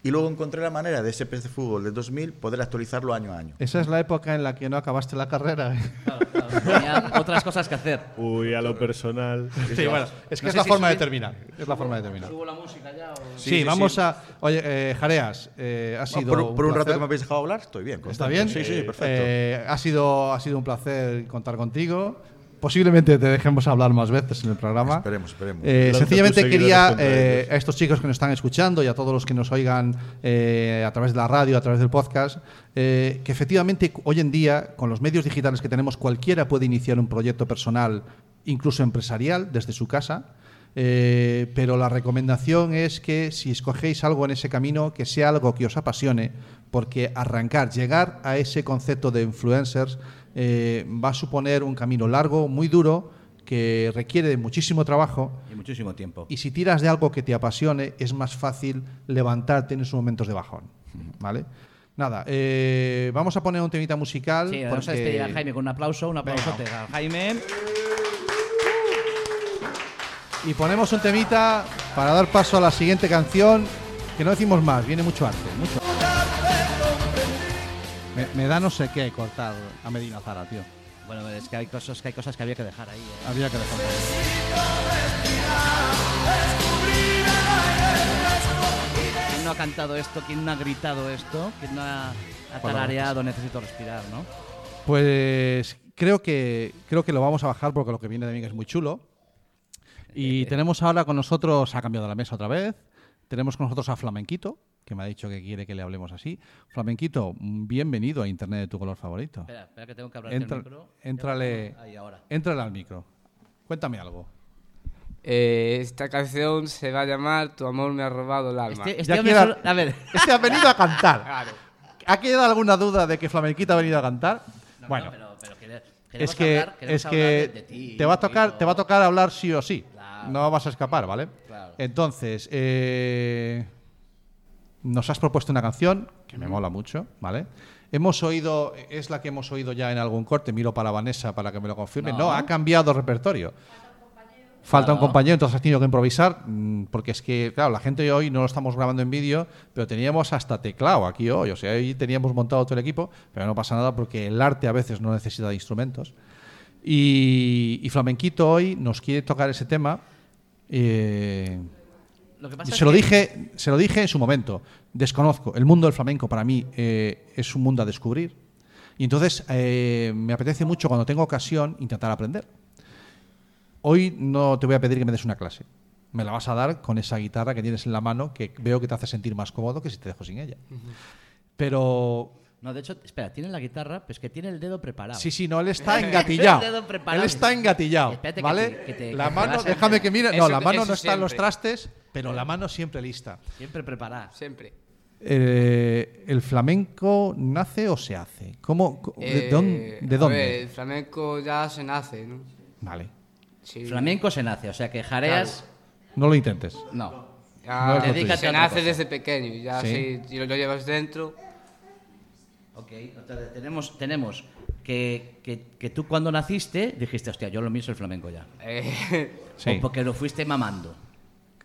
y luego encontré la manera de ese PC Fútbol del 2000 poder actualizarlo año a año. Esa es la época en la que no acabaste la carrera. Claro, claro, tenía otras cosas que hacer. Uy, a lo personal. Sí, bueno, es que No es la si forma de terminar. Es la forma de terminar. ¿Subo la música ya? O... Sí, sí, vamos sí. a. Oye, eh, Jareas, eh, ha sido. por, por un rato placer. que me habéis dejado hablar, estoy bien. ¿Está bien? Sí, sí, perfecto. Eh, ha, sido, ha sido un placer contar contigo. Posiblemente te dejemos hablar más veces en el programa. Esperemos, esperemos. Eh, sencillamente quería eh, a estos chicos que nos están escuchando y a todos los que nos oigan eh, a través de la radio, a través del podcast, eh, que efectivamente hoy en día, con los medios digitales que tenemos, cualquiera puede iniciar un proyecto personal, incluso empresarial, desde su casa. Eh, pero la recomendación es que si escogéis algo en ese camino, que sea algo que os apasione, porque arrancar, llegar a ese concepto de influencers eh, va a suponer un camino largo, muy duro, que requiere de muchísimo trabajo. Y muchísimo tiempo. Y si tiras de algo que te apasione, es más fácil levantarte en esos momentos de bajón. ¿Vale? Nada, eh, vamos a poner un temita musical. Sí, vamos a porque- despedir a Jaime con un aplauso, un aplauso a Jaime. Y ponemos un temita para dar paso a la siguiente canción, que no decimos más, viene mucho arte. Mucho. Me, me da no sé qué cortar a Medina Zara, tío. Bueno, es que hay cosas que hay cosas que había que dejar ahí. ¿eh? Había que dejarlo. ¿Quién no ha cantado esto? ¿Quién no ha gritado esto? ¿Quién no ha, ha tarareado? Necesito respirar, ¿no? Pues creo que, creo que lo vamos a bajar porque lo que viene también es muy chulo. Y tenemos ahora con nosotros, ha cambiado la mesa otra vez, tenemos con nosotros a Flamenquito, que me ha dicho que quiere que le hablemos así. Flamenquito, bienvenido a Internet de tu color favorito. Espera, espera que tengo que hablar Entra- el micro. éntrale, Ahí, ahora. éntrale al micro. Cuéntame algo. Eh, esta canción se va a llamar Tu amor me ha robado el alma. Este, este solo- a ver, Este ha venido a cantar. Claro. ¿Ha quedado alguna duda de que Flamenquito ha venido a cantar? no, bueno, no, pero, pero quere- queremos es que, hablar- queremos es hablar que de- de ti, te, va a tocar, te va a tocar hablar sí o sí. Claro. No vas a escapar, ¿vale? Claro. Entonces, eh, nos has propuesto una canción que me mola mucho, ¿vale? Hemos oído, es la que hemos oído ya en algún corte, miro para Vanessa para que me lo confirme. No, No. ha cambiado repertorio. Falta un compañero, entonces has tenido que improvisar, mm, porque es que, claro, la gente hoy no lo estamos grabando en vídeo, pero teníamos hasta teclado aquí hoy, o sea, hoy teníamos montado todo el equipo, pero no pasa nada porque el arte a veces no necesita de instrumentos. Y, y Flamenquito hoy nos quiere tocar ese tema. eh, Lo que pasa se es lo que- dije, se lo dije en su momento. Desconozco. El mundo del flamenco para mí eh, es un mundo a descubrir. Y entonces eh, me apetece mucho cuando tengo ocasión intentar aprender. Hoy no te voy a pedir que me des una clase. me la vas a dar con esa guitarra que tienes en la mano que veo que te hace sentir más cómodo que si te dejo sin ella. Pero No, de hecho, espera, tiene la guitarra, pues que tiene el dedo preparado. Sí, sí, no, él está engatillado. El dedo preparado. él está engatillado, Espérate que ¿vale? te- que te- la mano, déjame que mire. No, la mano no está en los trastes, pero la mano siempre lista. Siempre preparada. Siempre. Eh, ¿El flamenco nace o se hace? ¿Cómo? co- ¿De, Eh, dónde? de a dónde? ver, el flamenco ya se nace, ¿no? Vale. Sí. Flamenco se nace, o sea que jareas. No lo intentes. No. Ya, No lo se nace cosa. desde pequeño. y Ya Sí. si, si lo llevas dentro. Ok, entonces tenemos, tenemos que, que, que tú cuando naciste dijiste, hostia, yo lo es el flamenco ya. eh, Sí. O porque lo fuiste mamando.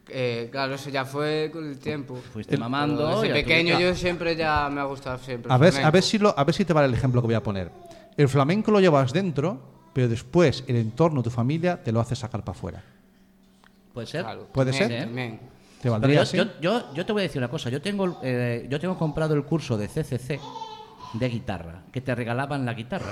Eh, claro, eso ya fue con el tiempo. Fuiste mamando. Desde pequeño yo siempre ya me ha gustado siempre. el A ver, a, flamenco. ver si lo, a ver si te vale el ejemplo que voy a poner. El flamenco lo llevas dentro, pero después el entorno, tu familia, te lo hace sacar para afuera. ¿Puede ser? Claro, ¿Puede también, ser? También. ¿Te Pero valdría yo, así? yo, yo, yo te voy a decir una cosa. Yo tengo, eh, yo tengo comprado el curso de CCC de guitarra, que te regalaban la guitarra.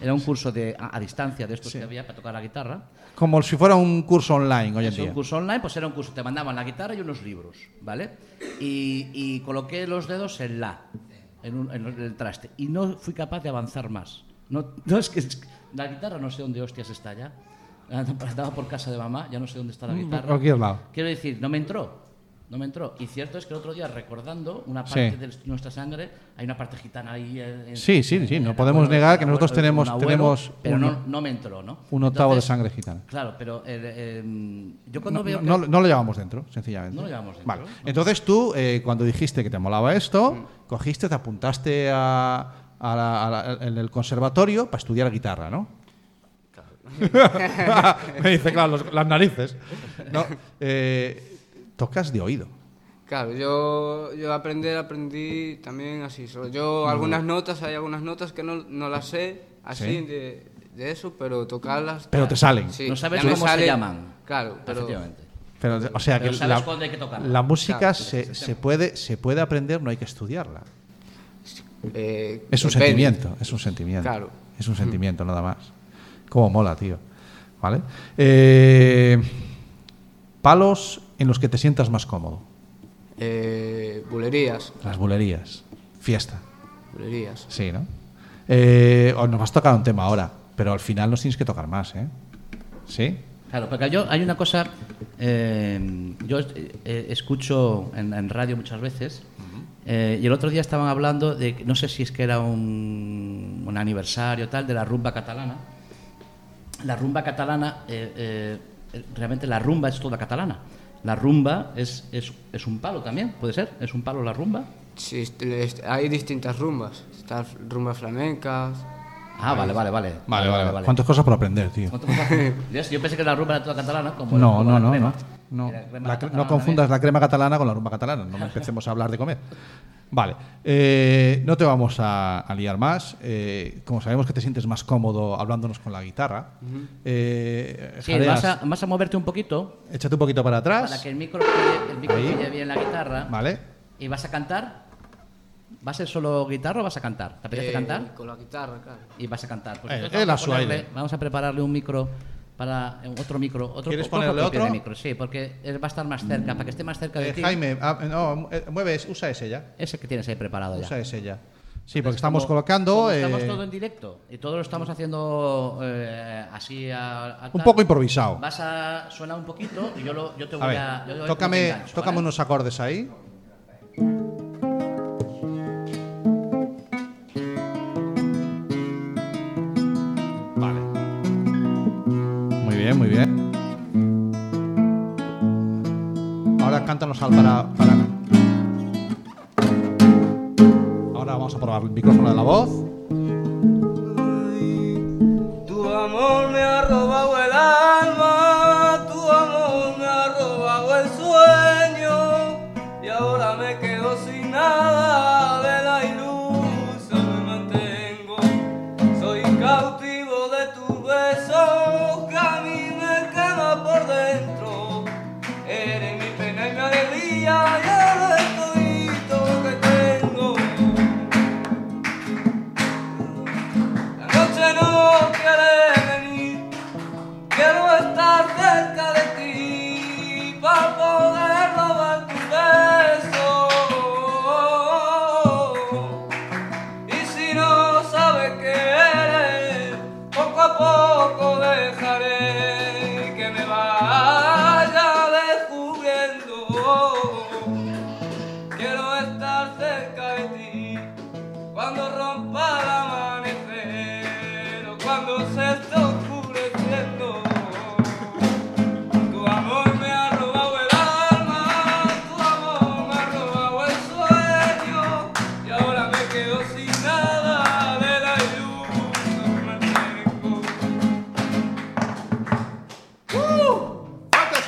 Era un curso de, a, a distancia de estos que había para tocar la guitarra. Como si fuera un curso online hoy en Es un día. curso online, pues era un curso. Te mandaban la guitarra y unos libros, ¿vale? Y, y coloqué los dedos en la, en, un- en el traste. Y no fui capaz de avanzar más. No, no es que la guitarra no sé dónde hostias está ya. Estaba por casa de mamá, ya no sé dónde está la Mm, guitarra. por cualquier lado. Quiero decir, no me entró. No me entró. Y cierto es que el otro día, recordando una parte Sí. de nuestra sangre, hay una parte gitana ahí. en- Sí, sí, sí, en no podemos abuelo- negar que nosotros abuelo- tenemos- abuelo, tenemos Pero un- no, no me entró, ¿no? un octavo de sangre gitana. Claro, pero eh, eh, yo cuando No, veo. no- que- no lo llevamos dentro, sencillamente. No lo llevamos dentro, Vale. ¿no? Entonces tú, eh, cuando dijiste que te molaba esto, Mm. cogiste, te apuntaste a, a la- a la- en el conservatorio para estudiar guitarra, ¿no? Me dice, claro, los- las narices. No, eh, tocas de oído. Claro, yo, yo aprender aprendí también así. Solo yo Mm. algunas notas, hay algunas notas que no, no las sé así Sí. de, de eso, pero tocarlas... Pero te salen. Sí, No sabes cómo se sale- llaman. Claro, pero... Efectivamente. Pero, o sea Pero que sabes la, cuándo hay que tocarla. la música Claro, se, se puede, se puede aprender, no hay que estudiarla. eh, Es un depende. sentimiento, es un sentimiento. Claro. Es un sentimiento, nada más. Cómo mola, tío. ¿Vale? Eh, palos en los que te sientas más cómodo. Eh, bulerías, Las bulerías. Fiesta. bulerías. Sí, ¿no? Eh, oh, nos vas a tocar un tema ahora, pero al final nos tienes que tocar más, ¿eh? ¿Sí? Claro, porque yo hay una cosa, eh, yo eh, escucho en, en radio muchas veces, eh, y el otro día estaban hablando de, que- no sé si es que era un, un aniversario tal, de la rumba catalana. La rumba catalana, eh, eh, realmente la rumba es toda catalana. La rumba es, es, es un palo también, ¿puede ser? ¿Es un palo la rumba? Sí, est- est- hay distintas rumbas. Están rumbas flamencas. Ah, vale, vale, vale. Vale, vale, ¿Cuántas cosas por aprender, tío? Yo pensé que la rumba era toda catalana. Como No, como no, la no, crema. no. No, La no confundas la crema catalana con la rumba catalana. No empecemos a hablar de comer. Vale. eh, no te vamos a, a liar más. eh, como sabemos que te sientes más cómodo hablándonos con la guitarra, eh, Sí, vas a, vas a moverte un poquito échate un poquito para atrás. para que el micro pille, el micro pille bien la guitarra. Vale. ¿Y vas a cantar? ¿Va a ser solo guitarra o vas a cantar? ¿Te apetece Eh, cantar? Con la guitarra, claro. Y vas a cantar. Pues Eh, vamos, a ponerle- vamos a prepararle un micro para otro micro. Otro ¿Quieres ponerle de otro? micro, sí, porque va a estar más cerca, para que esté más cerca de Eh, ti. Jaime, ah, no, eh, mueve, ese, usa ese ya. Ese que tienes ahí preparado ya. Usa ese ya. Sí, porque estamos como- colocando. como eh, estamos todo en directo y todo lo estamos haciendo eh, así a, a un poco improvisado. Vas a sonar un poquito y yo, lo, yo te A voy ver, a. yo a tócame, engancho, tócame ¿vale? unos acordes ahí. Muy bien. Ahora cántanos al para, para. Ahora vamos a probar el micrófono de la voz.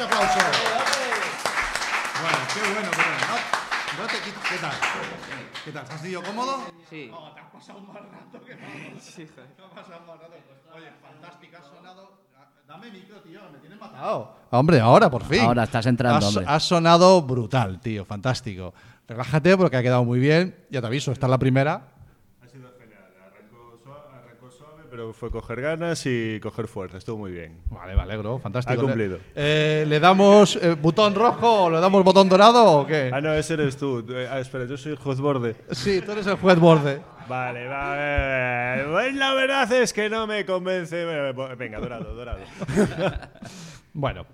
Ese aplauso. Bueno, qué bueno, qué bueno. No, no te ¿Qué tal? ¿Qué tal? ¿Te has sentido cómodo? Sí. No, te has pasado un mal rato que vamos. Sí, joder. Te has pasado un mal rato. Oye, fantástica, has sonado. Dame micro, tío, me tienes matado. Hombre, ahora por fin. Ahora estás entrando, Has, hombre. has sonado brutal, tío, fantástico. Relájate porque ha quedado muy bien. Ya te aviso, esta es la primera. Ha sido genial. Arrancó suave, arrancó suave, pero fue coger ganas y coger fuerza. Estuvo muy bien. Vale, me alegro, fantástico. Ha cumplido. Eh, ¿Le damos eh, botón rojo o le damos botón dorado o qué? Ah, no, ese eres tú. Eh, Ah, espera, yo soy el juez borde. Sí, tú eres el juez borde. Vale, vale. Pues la verdad es que no me convence. Venga, dorado, dorado. Bueno,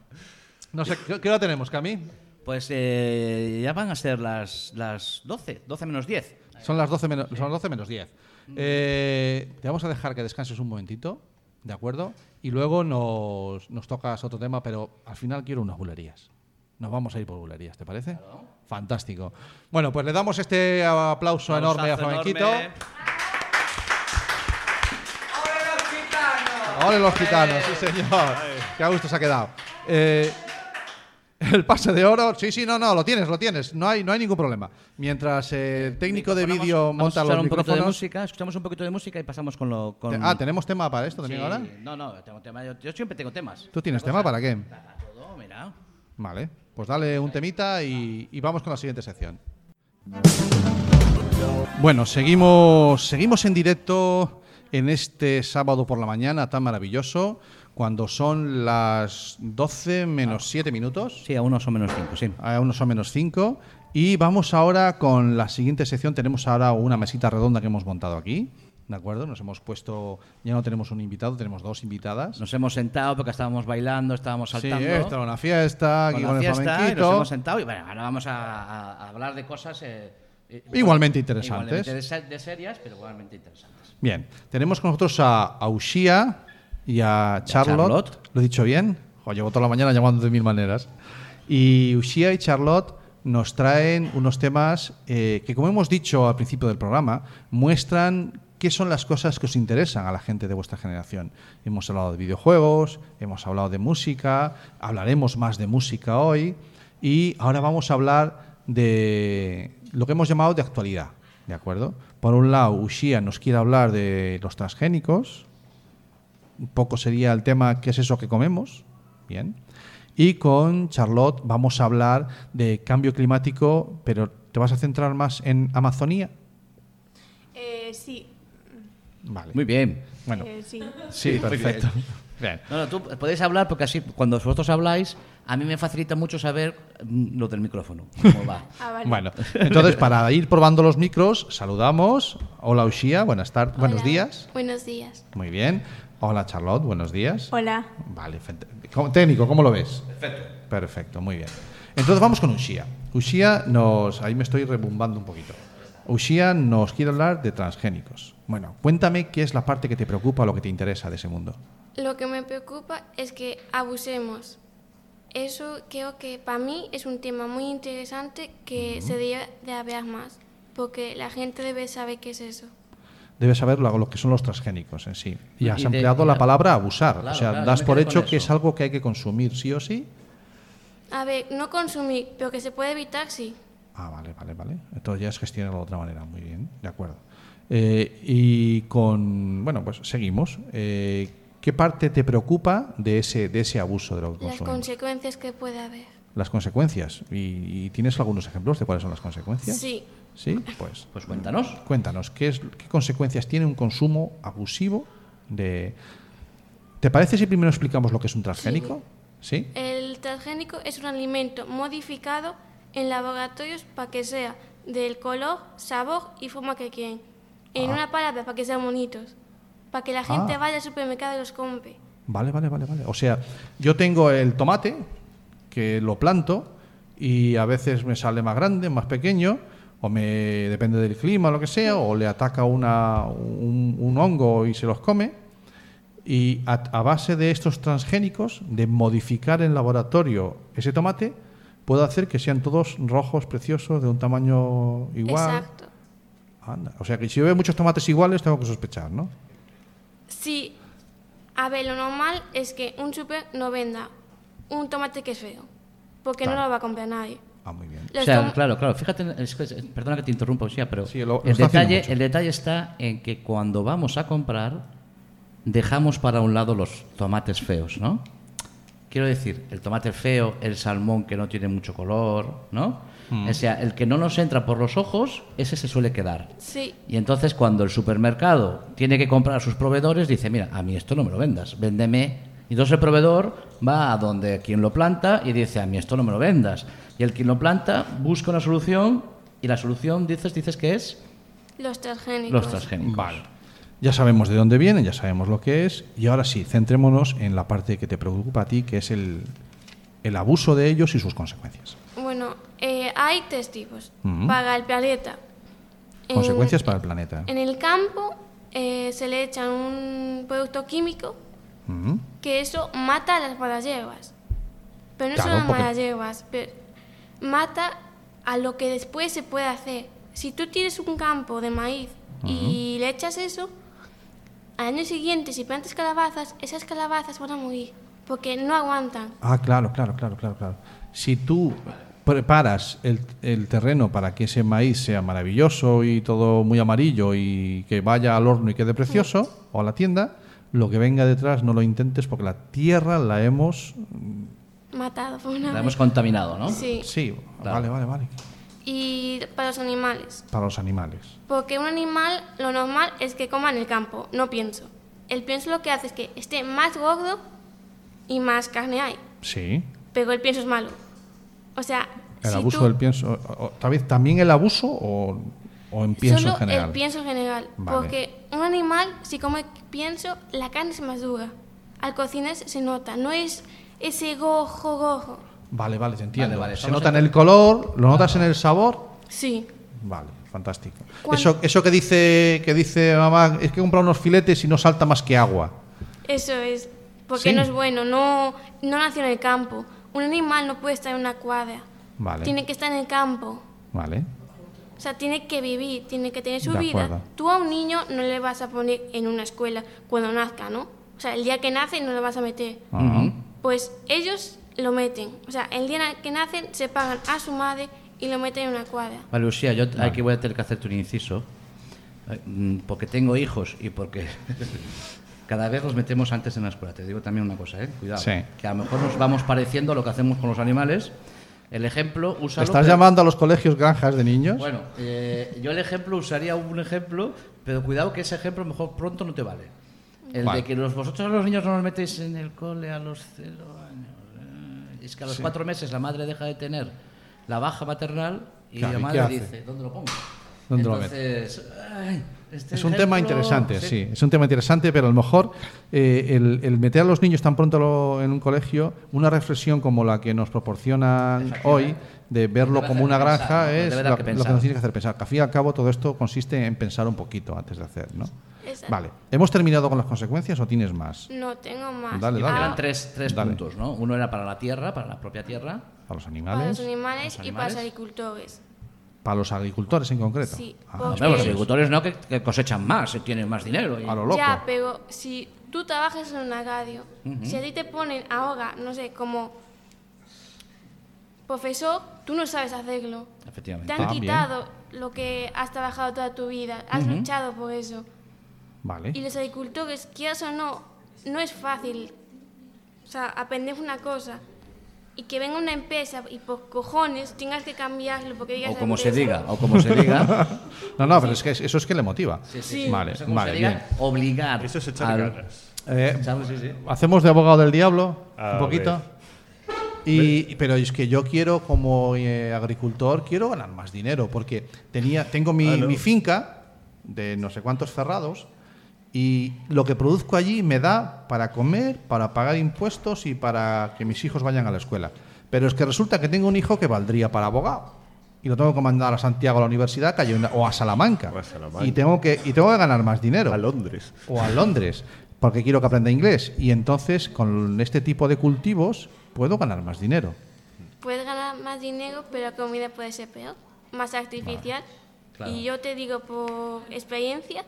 no sé, ¿qué, qué hora tenemos, Cami? Pues eh, ya van a ser las, las 12, 12 menos 10. Son las 12 menos, son las 12 menos 10. Eh, te vamos a dejar que descanses un momentito, ¿de acuerdo? Y luego nos, nos tocas otro tema, pero al final quiero unas bulerías. Nos vamos a ir por bulerías, ¿te parece? Fantástico. Bueno, pues le damos este aplauso enorme a Flamenquito. enorme. ¡Ole los gitanos! ¡Ole los gitanos! Sí, señor. Qué a gusto se ha quedado. Eh, el pase de oro, sí, sí, no, no, lo tienes, lo tienes. No hay, no hay ningún problema. Mientras eh, el técnico de vídeo vamos a monta los un poquito de micrófonos. música, escuchamos un poquito de música y pasamos con lo. Con... Ah, ¿tenemos tema para esto también Sí, ahora? No, no, tengo tema. Yo, yo siempre tengo temas. ¿Tú tienes tema para qué? Para todo, mira. Vale, pues dale un temita y, y vamos con la siguiente sección. Bueno, seguimos, seguimos en directo en este sábado por la mañana tan maravilloso, cuando son las 12 menos 7 minutos. Sí, a unos o menos 5, sí. A unos o menos 5. Y vamos ahora con la siguiente sección. Tenemos ahora una mesita redonda que hemos montado aquí. ¿De acuerdo? Nos hemos puesto. Ya no tenemos un invitado, tenemos dos invitadas. Nos hemos sentado porque estábamos bailando, estábamos Sí, saltando. esto era una fiesta, aquí con con, la fiesta y nos hemos sentado y bueno, ahora vamos a, a- hablar de cosas eh, eh, Igualmente interesantes. igualmente de, de serias, pero igualmente interesantes. Bien, tenemos con nosotros a, a Ushia y a Charlotte. Charlotte. ¿Lo he dicho bien? Jo, llevo toda la mañana llamando de mil maneras. Y Ushia y Charlotte nos traen unos temas eh, que, como hemos dicho al principio del programa, muestran qué son las cosas que os interesan a la gente de vuestra generación. Hemos hablado de videojuegos, hemos hablado de música, hablaremos más de música hoy y ahora vamos a hablar de lo que hemos llamado de actualidad. ¿De acuerdo? Por un lado, Ushia nos quiere hablar de los transgénicos. Un poco sería el tema ¿qué es eso que comemos? Bien. Y con Charlotte vamos a hablar de cambio climático, pero ¿te vas a centrar más en Amazonía? Eh, sí. Vale. Muy bien. Bueno, Eh, sí. sí, perfecto. Bien. No, no, tú podéis hablar porque así, cuando vosotros habláis, a mí me facilita mucho saber mm, lo del micrófono, cómo va. Ah, vale. Bueno, entonces para ir probando los micros, saludamos. Hola Ushia, buenas tardes, buenos días. Buenos días. Muy bien. Hola Charlotte, buenos días. Hola. Vale, fent- ¿Cómo- técnico, ¿cómo lo ves? Perfecto. Perfecto, muy bien. Entonces vamos con Ushia. Ushia nos. Ahí me estoy rebumbando un poquito. Ushia nos quiere hablar de transgénicos. Bueno, cuéntame qué es la parte que te preocupa o lo que te interesa de ese mundo. Lo que me preocupa es que abusemos. Eso creo que para mí es un tema muy interesante que se debe de hablar más, porque la gente debe saber qué es eso. Debes saber lo, que son los transgénicos en sí. Y has Y de- empleado la palabra abusar. Claro, o sea, claro, das por hecho que es algo que hay que consumir sí o sí. A ver, no consumir, pero que se puede evitar, sí. Ah, vale, vale, vale. Entonces ya es gestionarlo de otra manera. Muy bien, de acuerdo. Eh, y con. Bueno, pues seguimos. Eh, ¿Qué parte te preocupa de ese, de ese abuso de lo que Las consecuencias que puede haber. Las consecuencias. ¿Y, y tienes algunos ejemplos de cuáles son las consecuencias? Sí. Sí, pues. Pues cuéntanos. Cuéntanos, ¿qué, es, ¿qué consecuencias tiene un consumo abusivo de. ¿Te parece si primero explicamos lo que es un transgénico? ¿Sí? El transgénico es un alimento modificado en laboratorios para que sea del color, sabor y forma que quieren. En Ah. una palabra, para que sean bonitos. Para que la gente Ah. vaya al supermercado y los compre. Vale, vale, vale, vale. O sea, yo tengo el tomate que lo planto y a veces me sale más grande, más pequeño, o me depende del clima o lo que sea, o le ataca una, un, un hongo y se los come. Y a, a base de estos transgénicos, de modificar en laboratorio ese tomate, puedo hacer que sean todos rojos, preciosos, de un tamaño igual. Exacto. Anda. O sea que si yo veo muchos tomates iguales, tengo que sospechar, ¿no? Sí. A ver, lo normal es que un super no venda un tomate que es feo, porque no lo va a comprar nadie. Ah, muy bien. O sea, claro, claro. Fíjate, es perdona que te interrumpa, Uxía, pero Sí, lo- lo el, detalle, el detalle está en que cuando vamos a comprar, dejamos para un lado los tomates feos, ¿no? Quiero decir, el tomate feo, el salmón que no tiene mucho color, ¿no? Mm. O sea, el que no nos entra por los ojos, ese se suele quedar. Sí, Y entonces cuando el supermercado tiene que comprar a sus proveedores, dice, mira, a mí esto no me lo vendas, véndeme. Y entonces el proveedor va a donde quien lo planta y dice, a mí esto no me lo vendas. Y el quien lo planta busca una solución y la solución, dices, dices que es los transgénicos. los transgénicos. Vale. Ya sabemos de dónde vienen, ya sabemos lo que es. Y ahora sí, centrémonos en la parte que te preocupa a ti, que es el, el abuso de ellos y sus consecuencias. Bueno, eh, hay tres tipos. Ujú. Para el planeta. En- Consecuencias para el planeta. En el campo eh, se le echa un producto químico Que eso mata a las malas hierbas. Pero no Claro, solo a las porque- malas hierbas, pero mata a lo que después se puede hacer. Si tú tienes un campo de maíz y le echas eso, al año siguiente, si plantas calabazas, esas calabazas van a morir porque no aguantan. Ah, claro, claro, claro, claro, claro. Si tú preparas el, el terreno para que ese maíz sea maravilloso y todo muy amarillo y que vaya al horno y quede precioso, o a la tienda, lo que venga detrás no lo intentes porque la tierra la hemos... Matado por una La vez. hemos contaminado, ¿no? Sí. Sí, Claro. vale, vale, vale. Y para los animales. Para los animales. Porque un animal, lo normal es que coma en el campo, no pienso. El pienso lo que hace es que esté más gordo y más carne hay. Sí. Pero el pienso es malo. O sea, El si abuso tú- del pienso. ¿Tal vez también el abuso o, o en pienso Solo en general? el pienso en general. Vale. Porque un animal, si come pienso, la carne es más dura. Al cocinar se nota, no es ese gojo, gojo. Vale, vale, te entiendo. vale, Se estamos nota en el color, lo notas en el sabor. Sí. Vale, fantástico. Eso, eso que dice que dice mamá, es que he comprado unos filetes y no salta más que agua. Eso es. Porque Sí. no es bueno, no, no nació en el campo. Un animal no puede estar en una cuadra. Vale. Tiene que estar en el campo. Vale. O sea, tiene que vivir, tiene que tener su De vida. acuerdo. Tú a un niño no le vas a poner en una escuela cuando nazca, ¿no? O sea, el día que nace no le vas a meter. Ajá. Pues ellos lo meten. O sea, el día que nacen se pagan a su madre y lo meten en una cuadra. Vale, Lucía, yo aquí voy a tener que hacerte un inciso, mm, porque tengo hijos y porque cada vez los metemos antes en la escuela. Te digo también una cosa, ¿eh? Cuidado. Sí. Que a lo mejor nos vamos pareciendo a lo que hacemos con los animales. El ejemplo, úsalo. ¿Estás pero- llamando a los colegios granjas de niños? Bueno, eh, yo el ejemplo usaría un ejemplo, pero cuidado que ese ejemplo mejor pronto no te vale. El Vale. de que los, vosotros a los niños no los metéis en el cole a los cero años. eh, Es que a los cuatro meses la madre deja de tener la baja maternal y Claro, ¿y la madre dice, ¿dónde lo pongo? ¿Dónde lo Entonces, ay, este Es un tema interesante, sí. es un tema interesante, pero a lo mejor eh, el, el meter a los niños tan pronto lo- en un colegio, una reflexión como la que nos proporcionan hoy, de verlo como una granja, es lo, que lo que pensar. nos tiene que hacer pensar. Que al fin y al cabo todo esto consiste en pensar un poquito antes de hacer, ¿no? Exacto. Vale. ¿Hemos terminado con las consecuencias o tienes más? No tengo más. Dale, dale. Eran tres, tres Dale. puntos, ¿no? Uno era para la tierra, para la propia tierra. Para los Para animales, los animales Los y para los animales. agricultores. Para los agricultores en concreto. Sí, Ah, los agricultores no, que, que cosechan más, eh, tienen más dinero. y- a lo loco. Ya, pero si tú trabajas en una radio, si a ti te ponen ahora, no sé, como profesor, tú no sabes hacerlo. Te Efectivamente. han Ah, bien. quitado lo que has trabajado toda tu vida, has luchado por eso. Vale. Y los agricultores, quieras o no, no es fácil. O sea, aprender una cosa y que venga una empresa y por cojones tengas que cambiarlo porque digas O como se diga, o como se diga. No, no, pero es que eso es que le motiva. sí. Vale, Eso como vale, se diga, bien. obligar. Eso es echar al- ganas. Eh. Sí, sí. Hacemos de abogado del diablo A un poquito. ver. Y, pero es que yo quiero, como eh, agricultor, quiero ganar más dinero, porque tenía, tengo mi, Ah, ¿no? mi finca de no sé cuántos cerrados y lo que produzco allí me da para comer, para pagar impuestos y para que mis hijos vayan a la escuela. Pero es que resulta que tengo un hijo que valdría para abogado. Y lo tengo que mandar a Santiago a la universidad que hay una- o a Salamanca. O a Salamanca. Y, tengo que, y tengo que ganar más dinero A Londres. o a Londres, porque quiero que aprenda inglés. Y entonces, con este tipo de cultivos, puedo ganar más dinero. Puedes ganar más dinero, pero la comida puede ser peor, más artificial. Claro. Y yo te digo por experiencia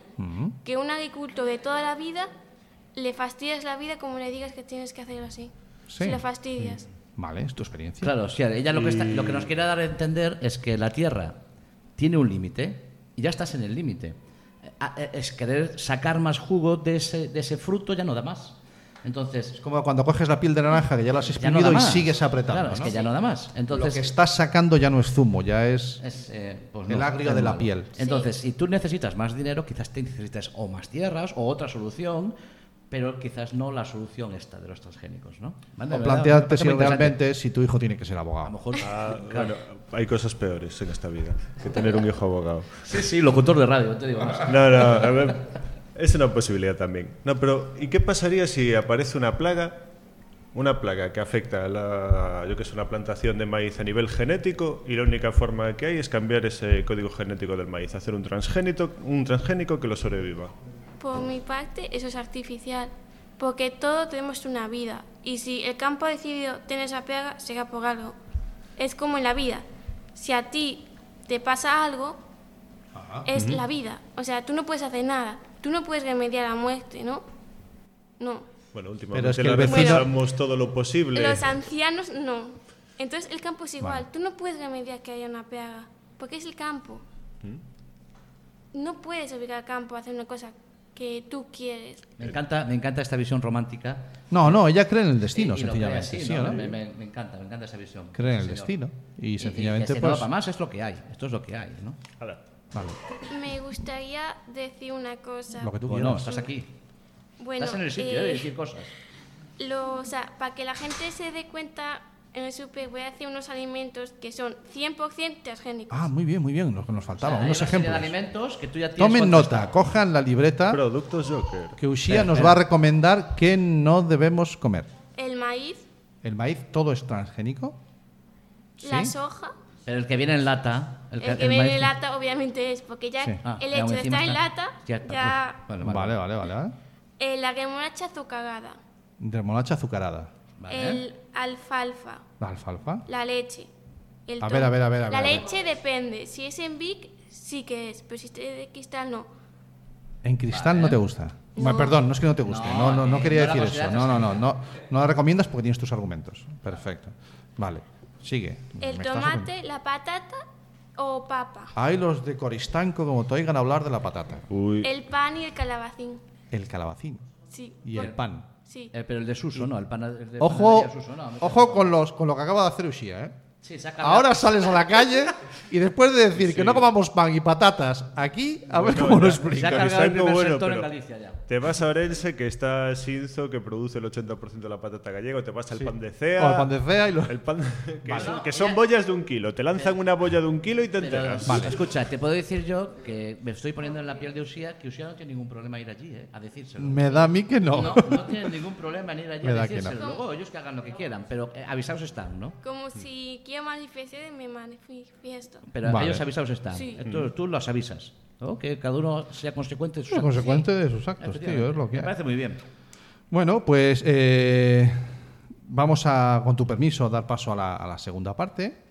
que un agricultor de toda la vida le fastidias la vida como le digas que tienes que hacerlo así. Sí. si le fastidias. Vale, es tu experiencia. Claro, o sea, ella lo que, está- lo que nos quiere dar a entender es que la Tierra tiene un límite y ya estás en el límite. Eh, ah, eh, Es querer sacar más jugo de ese, de ese fruto, ya no da más. Entonces, Es como cuando coges la piel de naranja que ya la has no exprimido da y más. sigues apretando. Claro, es ¿no? que ya no da más. Entonces, Lo que estás sacando ya no es zumo, ya es. es, eh, pues El no, agrio es de la malo. piel. Entonces, si tú necesitas más dinero, quizás te necesitas o más tierras o otra solución, pero quizás no la solución esta de los transgénicos, ¿no? Vale, O plantearte si realmente si tu hijo tiene que ser A lo abogado. mejor. Ah, claro. bueno, hay cosas peores en esta vida que tener un hijo abogado. Sí, sí, locutor de radio, te digo. más. No, no, a ver, es una posibilidad también. No, pero ¿y qué pasaría si aparece una plaga? Una plaga que afecta a la, yo que sé, una plantación de maíz a nivel genético y la única forma que hay es cambiar ese código genético del maíz, hacer un transgénico, un transgénico que lo sobreviva. Por mi parte, eso es artificial, porque todos tenemos una vida, y si el campo ha decidido tener esa plaga, será por algo. Es como en la vida. Si a ti te pasa algo, es la vida. O sea, tú no puedes hacer nada. Tú no puedes remediar la muerte, ¿no? No. Bueno, Pero últimamente es que la el vecino- todo lo posible. Los ancianos no. Entonces el campo es igual. Tú no puedes remediar que haya una plaga, porque es el campo. No puedes obligar al campo a hacer una cosa que tú quieres. Me encanta, me encanta esta visión romántica. No, no, ella cree en el destino, Y- y sencillamente. así, ¿sí ¿no? no? Me, me- me encanta, me encanta esa visión. Cree en el señor. destino. Y Y, sencillamente, y que no pues. para más es lo que hay. Esto es lo que hay, ¿no? Hala. Vale, Me gustaría decir una cosa. lo que tú Bueno, quieras. estás aquí. Bueno, estás en el sitio eh, de decir cosas. lo- o sea, para que la gente se dé cuenta, en el super voy a decir unos alimentos que son 100% transgénicos. Ah, muy bien, muy bien, lo que nos O faltaba. sea, unos serie de ejemplos. alimentos que tú ya tienes Tomen nota, cojan la libreta Productos Joker. que Ushia nos va a recomendar que no debemos comer. El maíz, ¿El maíz todo es transgénico? la ¿Sí? soja. Pero el que viene en lata. El, que, que el viene en lata obviamente es, porque ya Sí. Ah, el ya hecho de estar en lata, ya está. ya... Uf, vale, Vale, vale, vale. vale. eh, la remolacha azucarada, Remolacha azucarada. Vale. el alfalfa, La alfalfa. la leche. el A ver, a ver, a ver, a La ver, a ver. leche depende, si es en Vic, sí que es, pero si es de cristal, no. En cristal Vale. no te gusta. No. Bueno, perdón, no es que no te guste. No, No, no, no, eh, quería no la decir eso. No, no, no, no. No la recomiendas porque tienes tus argumentos. Perfecto. Vale. Sigue. El tomate, la patata o papa. Hay los de Coristanco como te oigan hablar de la patata. Uy. El pan y el calabacín. El calabacín Sí. y por- el pan. Sí. Eh, pero el de Suso, no. El pan el de Ojo, no, ojo con, los, con lo que acaba de hacer Ushia, ¿eh? Sí, saca Ahora sales a la calle y después de decir que no comamos pan y patatas aquí, a ver cómo lo ya- Se ha explica. cargado el Coristanco, primer bueno, sector en pero- Galicia ya. Te vas a Orense, que está Sinzo, que produce el 80% de la patata gallega, o te vas al Sí. pan de O CEA. el pan de cea y lo- el pan que, Vale. son, que son bollas de un kilo. Te lanzan una bolla de un kilo y te Pero, enteras. escucha, te puedo decir yo que me estoy poniendo en la piel de Usía, que Usía no tiene ningún problema ir allí, ¿eh? A decírselo. Me da a mí que no. No, no tienen ningún problema en ir allí Me a decírselo. no. Luego ellos que hagan lo que quieran, pero eh, avisados están, ¿no? Como si quiero manifestar, me manifiesto. Pero Vale. ellos avisados están. Sí. Tú, tú los avisas, ¿no? Que cada uno sea consecuente de sus actos. consecuente de sus actos, tío, es lo que Me hay. parece muy bien. Bueno, pues eh, vamos a, con tu permiso, dar paso a la, a la segunda parte.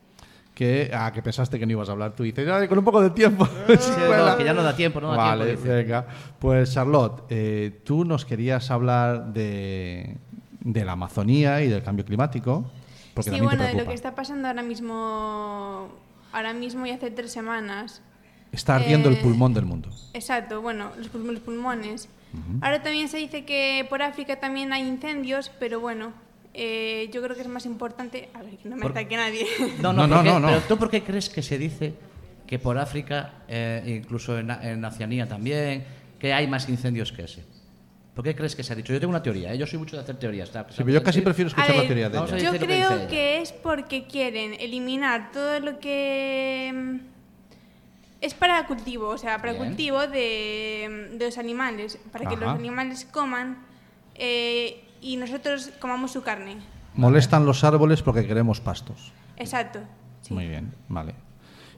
Que, a que pensaste que no ibas a hablar tú. Y dices, "Ay, con un poco de tiempo. Sí, Sí, no, cuela". que ya no da tiempo, no da vale, tiempo. venga. Pues Charlotte, eh, tú nos querías hablar de, de la Amazonía y del cambio climático. Porque sí, también bueno, te de lo que está pasando ahora mismo, ahora mismo y hace tres semanas. Está ardiendo el eh, pulmón del mundo. Exacto, bueno, los, pul- los pulmones. Ahora también se dice que por África también hay incendios, pero bueno, eh, yo creo que es más importante. A ver, que no me Por- ataque nadie. No, no, No, no, ¿por qué? no, no. Pero tú por qué crees que se dice que por África, eh, incluso en, en Oceanía también, que hay más incendios que ese? ¿Por qué crees que se ha dicho? Yo tengo una teoría, ¿eh? yo soy mucho de hacer teorías. ¿está? Sí, pero yo casi prefiero escuchar la teoría de vamos a ella. yo que creo ella. que es porque quieren eliminar todo lo que mm, es para cultivo, o sea, para Bien. cultivo de, de los animales, para que los animales coman eh, y nosotros comamos su carne. Molestan los árboles porque queremos pastos. Exacto. sí. Muy bien, vale.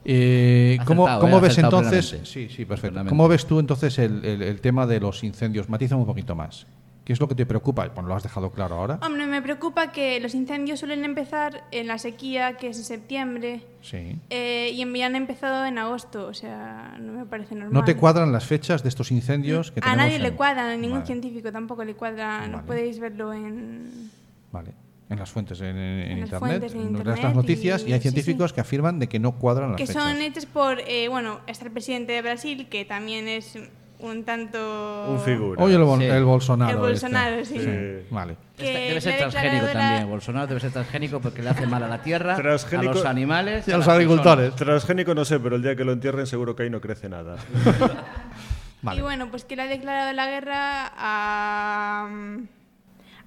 Eh, ¿Cómo, Acertado, cómo eh, ves acertado entonces? plenamente. Sí, sí, perfecto. Plenamente. ¿Cómo ves tú entonces el, el- el tema de los incendios? Matízame un poquito más. ¿Qué es lo que te preocupa? Bueno, lo has dejado claro ahora. Hombre, me preocupa que los incendios suelen empezar en la sequía, que es en septiembre, Sí. eh, y en han empezado en agosto, o sea, no me parece normal. ¿No te cuadran las fechas de estos incendios que A tenemos nadie le cuadran, a ningún Vale, científico tampoco le cuadra, Vale. no podéis verlo en... Vale. En las fuentes en, en En las internet, fuentes en en internet las noticias y, y- hay sí, sí. científicos que afirman de que no cuadran las que fechas. son hechos por, eh, bueno, está el presidente de Brasil, que también es un tanto... Un figura. Oye, el, Bol- Sí. el Bolsonaro. El Bolsonaro, este. sí. Vale. que Este debe ser transgénico declarado la- también. Bolsonaro debe ser transgénico porque le hace mal a la tierra, Transgénico- a los animales Y a los agricultores. Transgénico no sé, pero el día que lo entierren seguro que ahí no crece nada. Vale. Y bueno, pues que le ha declarado la guerra a,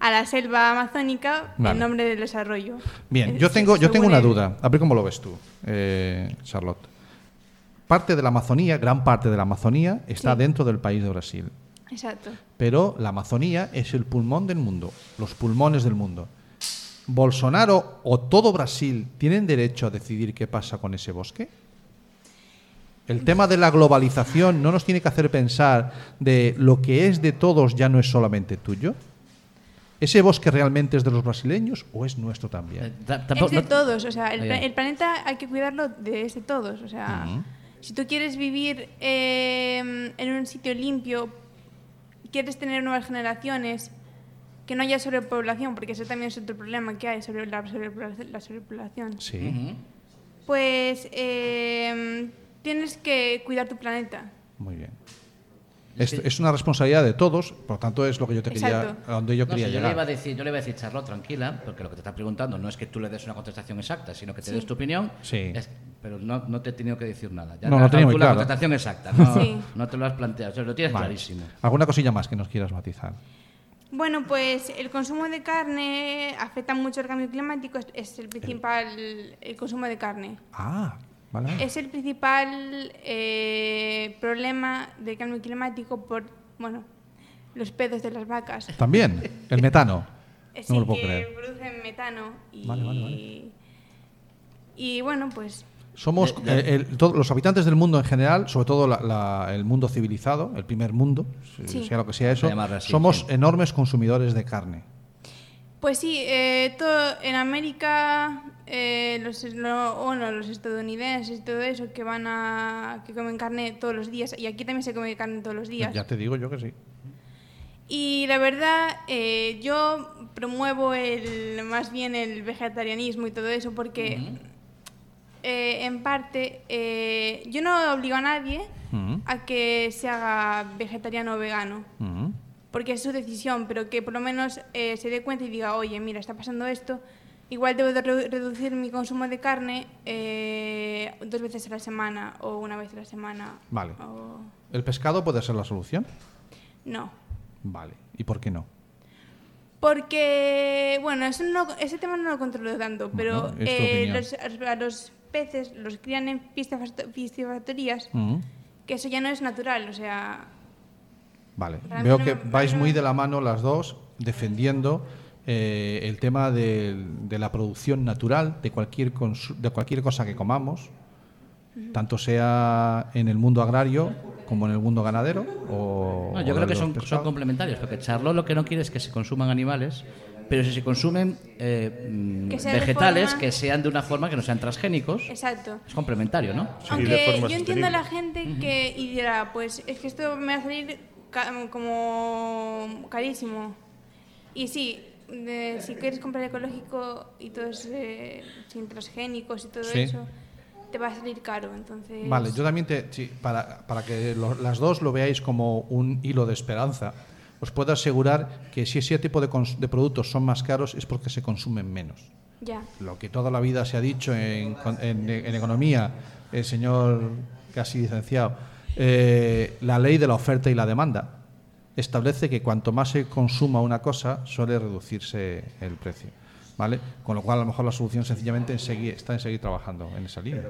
a la selva amazónica Vale. en nombre del desarrollo. Bien, yo tengo, yo tengo una duda. A ver cómo lo ves tú, eh, Charlotte. Parte de la Amazonía, gran parte de la Amazonía, está Sí. dentro del país de Brasil. Exacto. Pero la Amazonía es el pulmón del mundo, los pulmones del mundo. ¿Bolsonaro o todo Brasil tienen derecho a decidir qué pasa con ese bosque? El tema de la globalización no nos tiene que hacer pensar de lo que es de todos ya no es solamente tuyo. ¿Ese bosque realmente es de los brasileños o es nuestro también? Eh, Es de no- todos, o sea, el, planeta hay que cuidarlo de es de todos, o sea, si tú quieres vivir eh, en un sitio limpio, quieres tener nuevas generaciones, que no haya sobrepoblación, porque eso también es otro problema que hay sobre la, sobrepoblación- la sobrepoblación. Sí. Pues eh, tienes que cuidar tu planeta. Muy bien. Es, es una responsabilidad de todos, por lo tanto es lo que yo te quería, a donde yo No, quería sí, yo, le iba a decir, yo le iba a decir, Charlotte, tranquila, porque lo que te está preguntando no es que tú le des una contestación exacta, sino que te des tu opinión. Sí. Es- pero no, no te he tenido que decir nada. Ya No, has tenía muy tú la claro. contestación exacta. No, Sí. no te lo has planteado, o sea, lo tienes Vale. clarísimo. ¿Alguna cosilla más que nos quieras matizar? Bueno, pues el consumo de carne afecta mucho al cambio climático, es, es el principal, el consumo de carne. Ah, vale. Es el principal eh, problema del cambio climático por, bueno, los pedos de las vacas. También, el metano. No me lo puedo que creer. producen metano. Y, Vale, vale, vale. y bueno, pues Somos eh, el- todos los habitantes del mundo en general, sobre todo la- la- el mundo civilizado, el primer mundo, Sí. sea lo que sea eso, así, somos sí. enormes consumidores de carne. Pues sí, eh, todo, en América, eh, los, lo- bueno, los estadounidenses y todo eso que van a que comen carne todos los días y aquí también se come carne todos los días. Ya te digo yo que sí. Y la verdad, eh, yo promuevo el, más bien el vegetarianismo y todo eso porque, eh, en parte, eh, yo no obligo a nadie a que se haga vegetariano o vegano. Porque es su decisión, pero que por lo menos eh, se dé cuenta y diga, oye, mira, está pasando esto, igual debo de re- reducir mi consumo de carne eh, dos veces a la semana o una vez a la semana. Vale. o- ¿El pescado puede ser la solución? No. Vale. ¿Y por qué no? Porque, bueno, eso no, ese tema no lo controlo tanto, pero Bueno, eh, los, a los peces los crían en piscifactorías, Ujú. que eso ya no es natural, o sea, Vale. Veo que vais muy de la mano las dos defendiendo eh, el tema de, la producción natural de cualquier, de cualquier cosa que comamos, tanto sea en el mundo agrario como en el mundo ganadero. O, No, yo o creo que son, complementarios, porque Charlotte lo que no quiere es que se consuman animales, pero si se consumen eh, mm, Que vegetales, forma- que sean de una forma que no sean transgénicos, exacto. es complementario, ¿no? Sí, Aunque yo entiendo a la gente que y dirá, pues es que esto me va a salir como carísimo. Y sí, de- si quieres comprar ecológico y todo es eh, sin transgénicos y todo Sí. eso, te va a salir caro. Entonces, Vale, yo también te, sí, para, para que lo- las dos lo veáis como un hilo de esperanza, os puedo asegurar que si ese tipo de, de productos son más caros es porque se consumen menos. ya. Lo que toda la vida se ha dicho en, en- en economía, el señor casi licenciado, eh, la ley de la oferta y la demanda establece que cuanto más se consuma una cosa, suele reducirse el precio. ¿Vale? Con lo cual, a lo mejor la solución sencillamente en seguir- está en seguir trabajando en esa línea.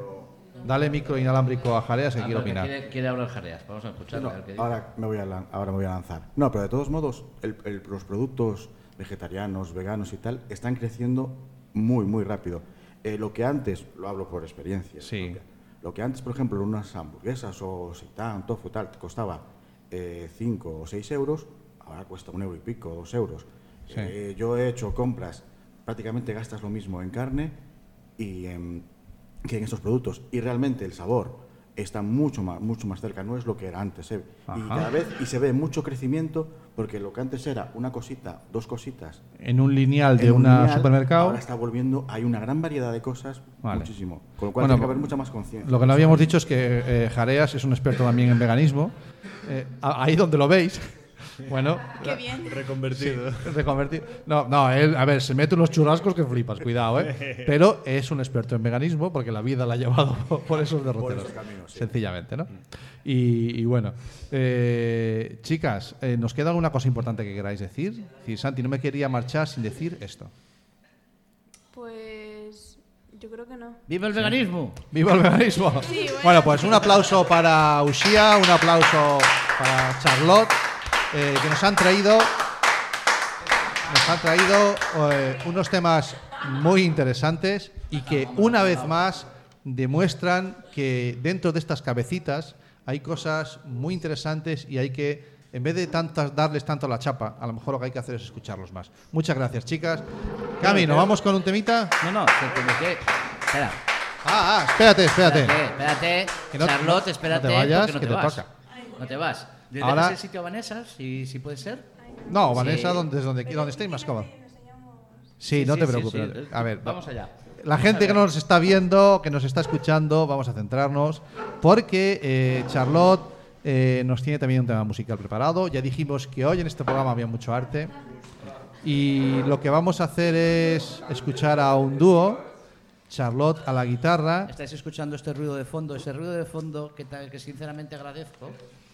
Dale micro inalámbrico a Jareas que Ah, quiere porque opinar. Quiere, quiere hablar Jareas, vamos a escucharlo. No, a ahora, me voy a lan- ahora me voy a lanzar. No, pero de todos modos, el- el- los productos vegetarianos, veganos y tal, están creciendo muy, muy rápido. Eh, lo que antes, lo hablo por experiencia, Sí. propia, lo que antes, por ejemplo, unas hamburguesas o seitan, tofu, tal, te costaba 5 o 6 euros, ahora cuesta un euro y pico, dos euros. Sí. Eh, yo he hecho compras, prácticamente gastas lo mismo en carne y en, que en estos productos. Y realmente el sabor está mucho más, mucho más cerca, no es lo que era antes. ¿eh? Y cada vez y se ve mucho crecimiento porque lo que antes era una cosita, dos cositas. En un lineal de un lineal, supermercado. Ahora está volviendo, hay una gran variedad de cosas, Vale. muchísimo. Con lo cual Bueno, tiene que haber mucha más conciencia. Lo que no habíamos dicho es que eh, Jareas es un experto también en veganismo. Eh, ahí donde lo veis. Bueno, Qué bien. Reconvertido. reconvertido. No, no, él, a ver, se mete unos churrascos que flipas, cuidado, ¿eh? Pero es un experto en veganismo porque la vida la ha llevado por esos derroteros. Sencillamente, ¿no? Y, y bueno, eh, chicas, eh, ¿nos queda alguna cosa importante que queráis decir? Santi, no me quería marchar sin decir esto. Pues yo creo que no. ¡Viva el veganismo! ¡Viva el veganismo! Sí, bueno. bueno, pues un aplauso para Ushia, un aplauso para Charlotte, eh, que nos han traído, nos han traído eh, unos temas muy interesantes y que una vez más demuestran que dentro de estas cabecitas hay cosas muy interesantes y hay que, en vez de tantas, darles tanto la chapa, a lo mejor lo que hay que hacer es escucharlos más. Muchas gracias, chicas. Cami, ¿nos vamos con un temita? No, no, que, espera. Ah, ah, espérate, espérate. Espérate, espérate. Que no- Charlotte, no espérate. te vayas, porque no que te, te vas. toca. No te vas. ¿Le Ahora- el sitio a Vanessa, si, si puede ser? No, Vanessa, Sí. donde, donde, donde estéis más cómodo. Sí, Sí, no sí, te sí, preocupes. sí. A ver, Vamos allá. La Vamos gente que nos está viendo, que nos está escuchando, vamos a centrarnos, porque eh, Charlotte eh, nos tiene también un tema musical preparado. Ya dijimos que hoy en este programa había mucho arte. Y lo que vamos a hacer es escuchar a un dúo, Charlotte a la guitarra. Estáis escuchando este ruido de fondo, ese ruido de fondo que sinceramente agradezco,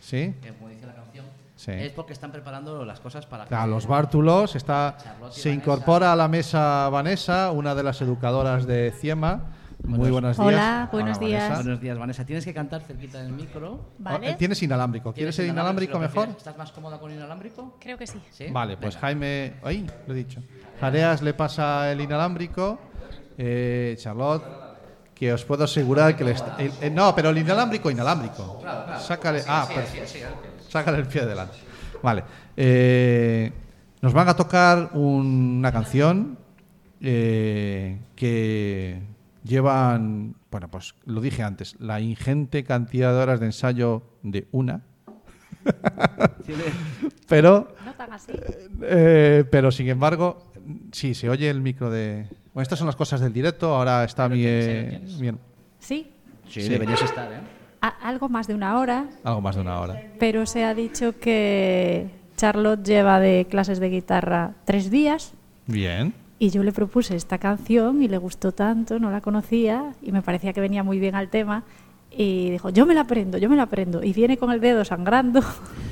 ¿Sí? que como dice la canción, Sí. es porque están preparando las cosas para A que- los bártulos está, se Vanessa. incorpora a la mesa Vanessa, una de las educadoras de CIEMA. Muy buenos días. Hola, buenos días. Vanessa. Buenos días, Vanessa. Tienes que cantar cerquita del micro. ¿Vale? Oh, Tienes inalámbrico. ¿Quieres el inalámbrico si mejor? ¿Estás más cómoda con inalámbrico? Creo que sí. ¿Sí? Vale, pues Venga. Jaime. ¡Ay! Lo he dicho. Jareas le pasa el inalámbrico. Eh, Charlotte, que os puedo asegurar que le está. el- el- no, pero el inalámbrico, inalámbrico. Sácale. ah. Sácale el pie delante. Vale. Eh, nos van a tocar una canción eh, que llevan, bueno, pues lo dije antes, la ingente cantidad de horas de ensayo de una. pero, No tan así. eh, pero sin embargo, sí, se oye el micro de... Bueno, estas son las cosas del directo, ahora está mi, tienes, ahí eh, Sí, Sí, Sí. deberías estar, ¿eh? a- algo más de una hora, Algo más de una hora. pero se ha dicho que Charlotte lleva de clases de guitarra tres días Bien. y yo le propuse esta canción y le gustó tanto, no la conocía y me parecía que venía muy bien al tema y dijo, yo me la aprendo, yo me la aprendo y viene con el dedo sangrando.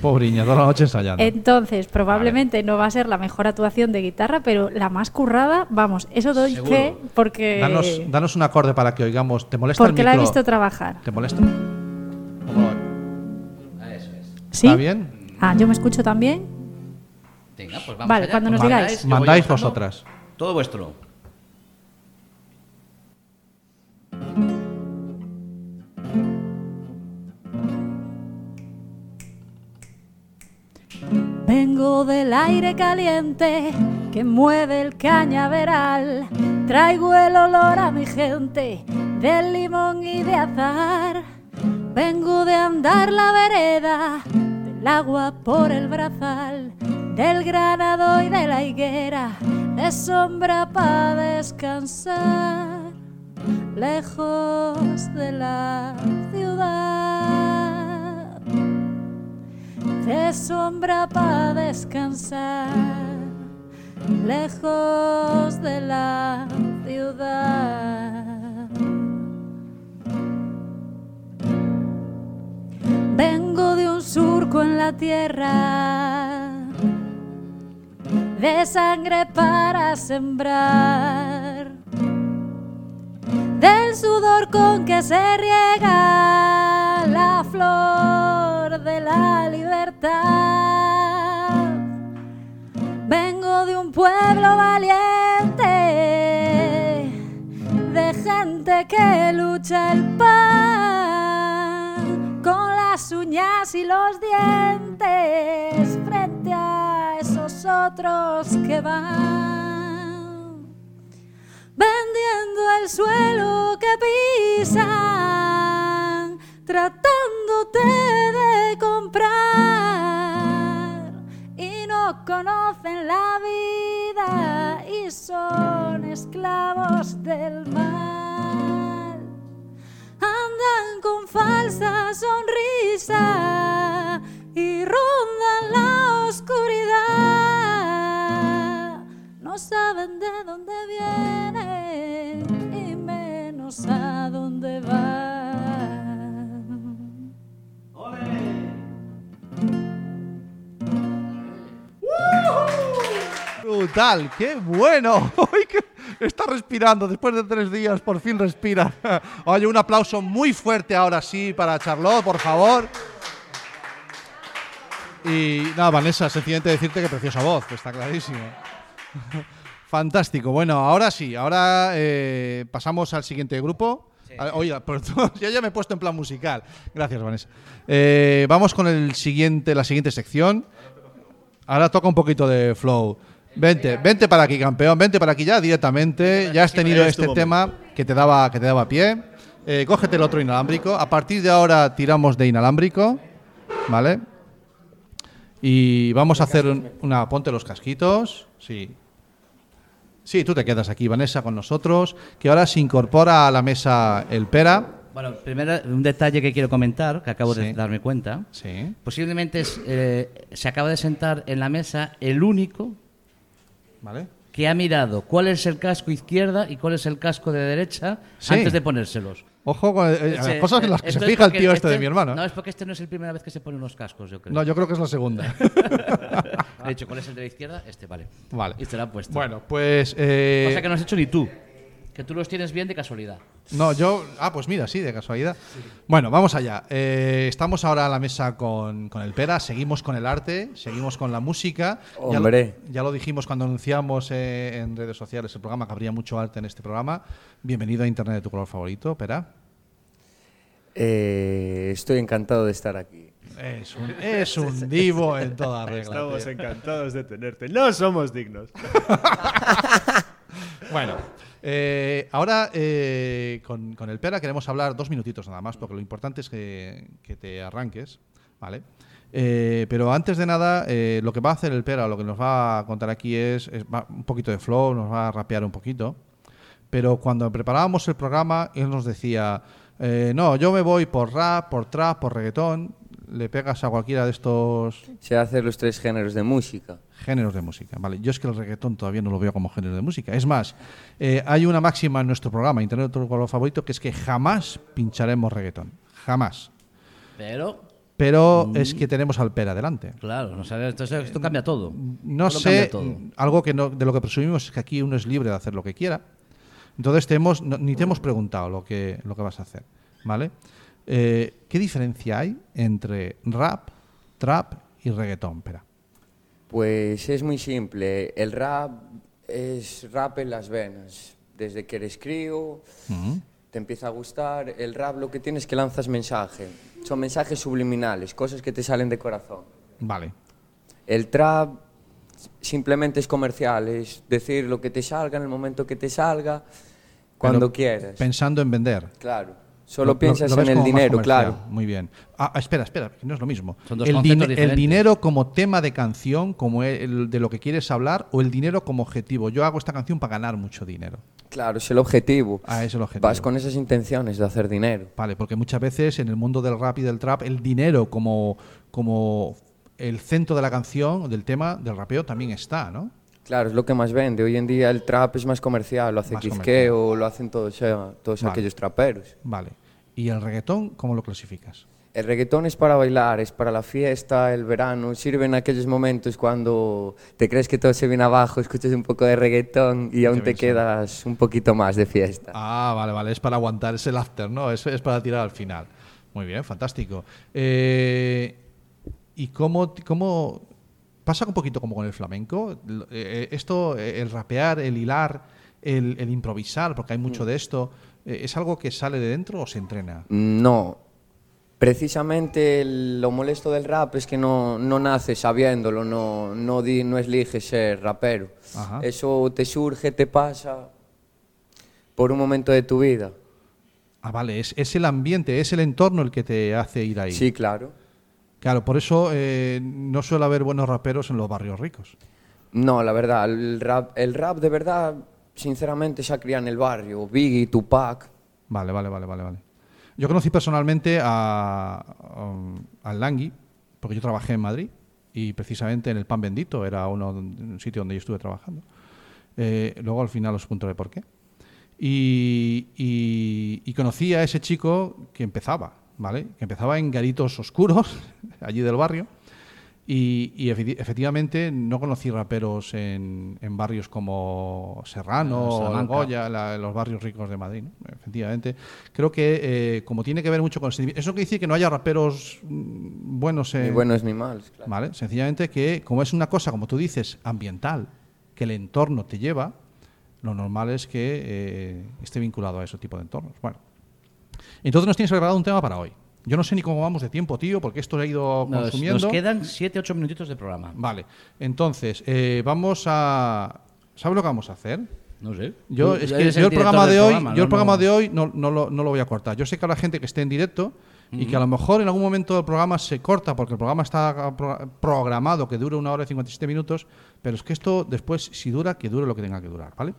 Pobriña, toda la noche ensayando. Entonces, probablemente no va a ser la mejor actuación de guitarra, pero la más currada, vamos, eso doy Seguro. fe porque, Danos, danos un acorde para que oigamos. ¿Te molesta porque el la he micro? visto trabajar. ¿Te molesta? ¿Cómo lo- Ah, Eso es. ¿Sí? ¿Está bien? Ah, yo me escucho también. Venga, pues vamos Vale, allá. cuando nos Pues digáis. Mandáis vosotras. Todo vuestro. Vengo del aire caliente que mueve el cañaveral. Traigo el olor a mi gente del limón y de azar. Vengo de andar la vereda, del agua por el brazal, del granado y de la higuera, de sombra para descansar, lejos de la ciudad sombra para descansar, lejos de la ciudad. Vengo de un surco en la tierra, de sangre para sembrar, del sudor con que se riega la flor la libertad. Vengo de un pueblo valiente, de gente que lucha el pan con las uñas y los dientes frente a esos otros que van vendiendo el suelo que pisan, tratándote de comprar y no conocen la vida y son esclavos del mal. Andan con falsa sonrisa y rondan la oscuridad. No saben de dónde vienen y menos a dónde van. Brutal, qué bueno. Que Está respirando, después de tres días por fin respira. Oye, un aplauso muy fuerte ahora sí para Charlotte, por favor. Y nada, Vanessa, sencillamente decirte que preciosa voz, está clarísimo. Fantástico. Bueno, ahora sí, ahora eh, pasamos al siguiente grupo. Ah, Oye, perdón, yo ya me he puesto en plan musical. Gracias, Vanessa. Eh, vamos con el siguiente, la siguiente sección. Ahora toca un poquito de flow. Vente, vente para aquí, campeón. Vente para aquí ya directamente. Ya has tenido este tema que te daba, que te daba pie. Eh, cógete el otro inalámbrico. A partir de ahora tiramos de inalámbrico. ¿Vale? Y vamos a hacer un- una. Ponte los casquitos. Sí. Sí, tú te quedas aquí, Vanessa, con nosotros. Que ahora se incorpora a la mesa el Pera. Bueno, primero un detalle que quiero comentar, que acabo de darme cuenta. Sí. Posiblemente es, eh, se acaba de sentar en la mesa el único ¿Vale? que ha mirado cuál es el casco izquierda y cuál es el casco de derecha Sí. antes de ponérselos. Ojo con eh, las Ese- cosas en las que esto se fija el tío este de mi hermano. No, es porque este no es la primera vez que se pone unos cascos, yo creo. No, yo creo que es la segunda. He dicho, ¿cuál es el de la izquierda? Este, vale. Vale. Y te lo ha puesto. Bueno, pues. eh, Cosa que no has hecho ni tú. Que tú los tienes bien de casualidad. No, yo. Ah, pues mira, sí, de casualidad. Bueno, vamos allá. Eh, estamos ahora a la mesa con, con el Pera, seguimos con el arte, seguimos con la música. Ya lo- Hombre. Ya lo, dijimos cuando anunciamos eh, en redes sociales el programa, que habría mucho arte en este programa. Bienvenido a Internet de tu color favorito, Pera. Eh, estoy encantado de estar aquí. Es un, es un divo en toda regla. Estamos tío. encantados de tenerte. No somos dignos. Bueno, eh, ahora eh, con, el Pera queremos hablar dos minutitos nada más, porque lo importante es que, te arranques, ¿vale? Eh, pero antes de nada, lo que va a hacer el Pera, lo que nos va a contar aquí es, va- un poquito de flow, nos va a rapear un poquito. Pero cuando preparábamos el programa, él nos decía, no, yo me voy por rap, por trap, por reggaetón. Le pegas a cualquiera de estos Sé hacer los tres géneros de música. Géneros de música, vale. Yo es que el reggaetón todavía no lo veo como género de música. Es más, eh, hay una máxima en nuestro programa, Internet tu color favorito, que es que jamás pincharemos reggaetón. Jamás. Pero, Pero Mm. es que tenemos al Pera delante. claro, no sabes, entonces esto cambia todo. No Esto sé, todo. mm, algo que no- de lo que presumimos es que aquí uno es libre de hacer lo que quiera. Entonces te hemos, no- ni te hemos preguntado lo que, lo que vas a hacer, ¿vale? Eh, ¿Qué diferencia hay entre rap, trap y reggaetón, Pera? Pues es muy simple. El rap es rap en las venas. Desde que eres crío, te empieza a gustar. El rap lo que tienes es que lanzas mensaje. Son mensajes subliminales, cosas que te salen de corazón. Vale. El trap simplemente es comercial, es decir lo que te salga en el momento que te salga, cuando Pero quieras. Pensando en vender. Claro. Solo Lo- piensas lo en el dinero, claro. Muy bien. Ah, ah, espera, espera, que no es lo mismo. Son dos el, din- el diferentes. dinero como tema de canción, como el de lo que quieres hablar, o el dinero como objetivo. Yo hago esta canción para ganar mucho dinero. Claro, es el objetivo. Ah, es el objetivo. Vas con esas intenciones de hacer dinero. Vale, porque muchas veces en el mundo del rap y del trap, el dinero como, como el centro de la canción, del tema, del rapeo, también está, ¿no? Claro, es lo que más vende. Hoy en día el trap es más comercial, lo hace Más Quizqueo, lo hacen todos, eh, todos Vale. aquellos traperos. Vale. ¿Y el reggaetón cómo lo clasificas? El reggaetón es para bailar, es para la fiesta, el verano, sirve en aquellos momentos cuando te crees que todo se viene abajo, escuchas un poco de reggaetón y aún te quedas un poquito más de fiesta. Ah, vale, vale, es para aguantar, es el after, ¿no? Es, es para tirar al final. Muy bien, fantástico. Eh, ¿Y cómo, cómo pasa un poquito como con el flamenco? L- eh, esto, eh, el rapear, el hilar, el, el improvisar, porque hay mucho de esto, eh, ¿es algo que sale de dentro o se entrena? No. Precisamente lo molesto del rap es que no, no naces sabiéndolo, no, no, di- no eliges ser rapero. Ajá. Eso te surge, te pasa por un momento de tu vida. Ah, vale, es, es el ambiente, es el entorno el que te hace ir ahí. Sí, claro. Claro, por eso eh, no suele haber buenos raperos en los barrios ricos. No, la verdad, el rap, el rap de verdad, sinceramente, se ha criado en el barrio. Biggie, Tupac. Vale, vale, vale, vale, vale. Yo conocí personalmente a, al Langui, porque yo trabajé en Madrid y precisamente en el Pan Bendito era uno, un sitio donde yo estuve trabajando. Eh, luego al final os contaré por qué. Y, y- y conocí a ese chico que empezaba, ¿vale? Que empezaba en garitos oscuros, allí del barrio. Y, y efecti- efectivamente no conocí raperos en, en barrios como Serrano, o Salamanca. Goya, la- los barrios ricos de Madrid. ¿no? Efectivamente. Creo que eh, como tiene que ver mucho con el sentimiento- Eso no quiere decir que no haya raperos mm, buenos en... Ni buenos ni malos, claro. ¿Vale? Sencillamente que como es una cosa, como tú dices, ambiental, que el entorno te lleva, lo normal es que eh, esté vinculado a ese tipo de entornos. Bueno. Entonces nos tienes preparado un tema para hoy. Yo no sé ni cómo vamos de tiempo, tío, porque esto ha ido Nos, consumiendo. nos quedan 7-8 minutitos de programa. Vale. Entonces, eh, vamos a... ¿Sabes lo que vamos a hacer? No sé. Yo, es que el yo el programa de hoy, programa, yo no, el programa de hoy no, no lo, no lo voy a cortar. Yo sé que habrá gente que esté en directo y que a lo mejor en algún momento del programa se corta porque el programa está pro- programado que dure una hora y 57 minutos, pero es que esto después, si dura, que dure lo que tenga que durar, ¿vale?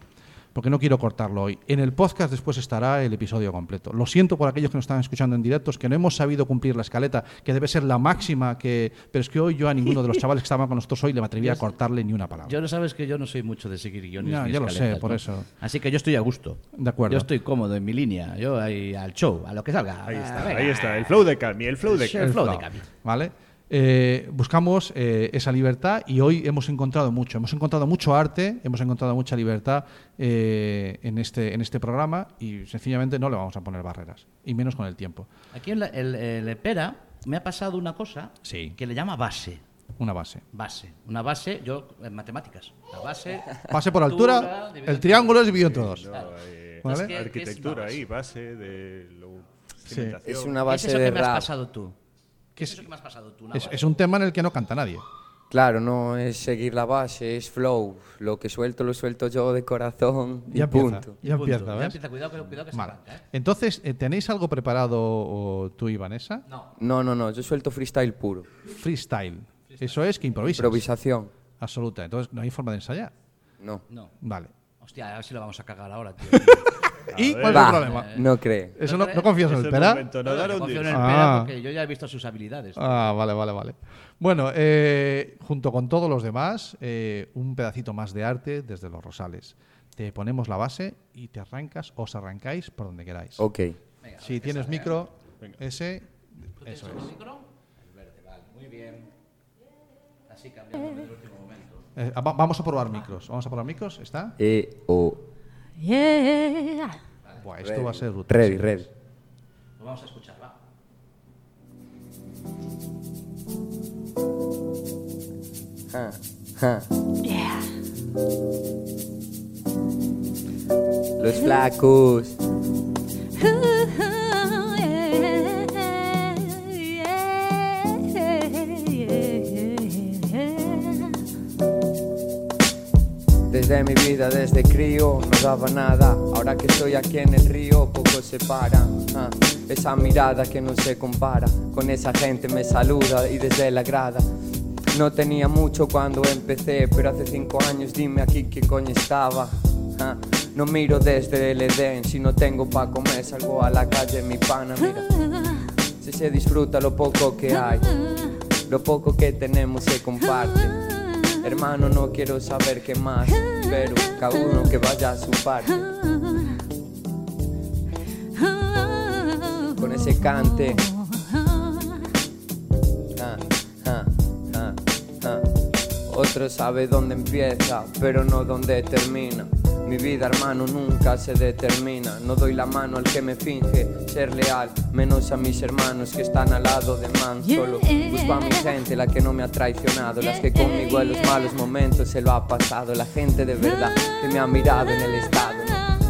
Porque no quiero cortarlo hoy. En el podcast después estará el episodio completo. Lo siento por aquellos que nos están escuchando en directos, que no hemos sabido cumplir la escaleta, que debe ser la máxima, que pero es que hoy yo a ninguno de los chavales que estaban con nosotros hoy le me atreví a cortarle ni una palabra. Yo no sabes que yo no soy mucho de seguir guiones. Ya, ni ya lo sé, por ¿no? eso. Así que yo estoy a gusto. De acuerdo. Yo estoy cómodo en mi línea. Yo ahí al show, a lo que salga. Ahí Ah, está, venga. ahí está. El flow de Cami, el flow de El Cami. flow de Cami. ¿Vale? Eh, buscamos eh, esa libertad y hoy hemos encontrado mucho. Hemos encontrado mucho arte, hemos encontrado mucha libertad eh, en, este, en este programa y sencillamente no le vamos a poner barreras, y menos con el tiempo. Aquí en la- el, el Epera me ha pasado una cosa Sí. que le llama base. Una base. Base. Una base, yo en matemáticas. La base. Pase por altura, el en- triángulo es dividido entre dos. Claro. Eh, ¿Vale? Es que- Arquitectura ¿qué es ahí, base de lo-. Es una ¿Qué es base eso de que me has pasado tú? Que ¿Qué es- es eso que me has pasado tú? Una Es, base. es un tema en el que no canta nadie. Claro, no es seguir la base, es flow. Lo que suelto lo suelto yo de corazón y empieza, punto. ya Punto. empieza, Ya empieza, cuidado, que- cuidado que se arranca, ¿eh? Entonces, eh, ¿tenéis algo preparado o, tú y Vanessa? No. No, no, no, yo suelto freestyle puro. Freestyle. Eso es que improvisas. Improvisación. Absoluta. Entonces, no hay forma de ensayar. No. No. Vale. Hostia, a ver si lo vamos a cagar ahora, tío. ¿Y cuál es el problema? no cree. ¿Eso ¿No no, confías en el pera? momento, no confío en el Ah. Pera porque yo ya he visto sus habilidades. Ah, vale, vale, vale. Bueno, eh, junto con todos los demás, eh, un pedacito más de arte desde los rosales. Te ponemos la base y te arrancas, os arrancáis por donde queráis. Ok. si tienes micro, ese, eso es. micro? El verde, vale, muy bien. Así cambiando en el último momento. Eh, va- vamos a probar micros. Vamos a probar micros. ¿Está? E, O. Yeah. Buah, esto va a ser brutal. Ready, ready. Lo vamos a escuchar, va. Ja, ja. Yeah. Los flacos. Desde mi vida, desde crío, no daba nada. Ahora que estoy aquí en el río, poco se para. Ah, esa mirada que no se compara. Con esa gente me saluda y desde la grada. No tenía mucho cuando empecé, pero hace cinco años dime aquí qué coño estaba. Ah, no miro desde el Edén, si no tengo pa' comer salgo a la calle, mi pana, mira. Si se disfruta lo poco que hay, lo poco que tenemos se comparte. Hermano, no quiero saber qué más, pero cada uno que vaya a su parte. Con ese cante. Otro sabe dónde empieza, pero no dónde termina. Mi vida, hermano, nunca se determina. No doy la mano al que me finge ser leal, menos a mis hermanos que están al lado de man. Solo busco a mi gente, la que no me ha traicionado, las que conmigo en los malos momentos se lo ha pasado. La gente de verdad que me ha mirado en el estado.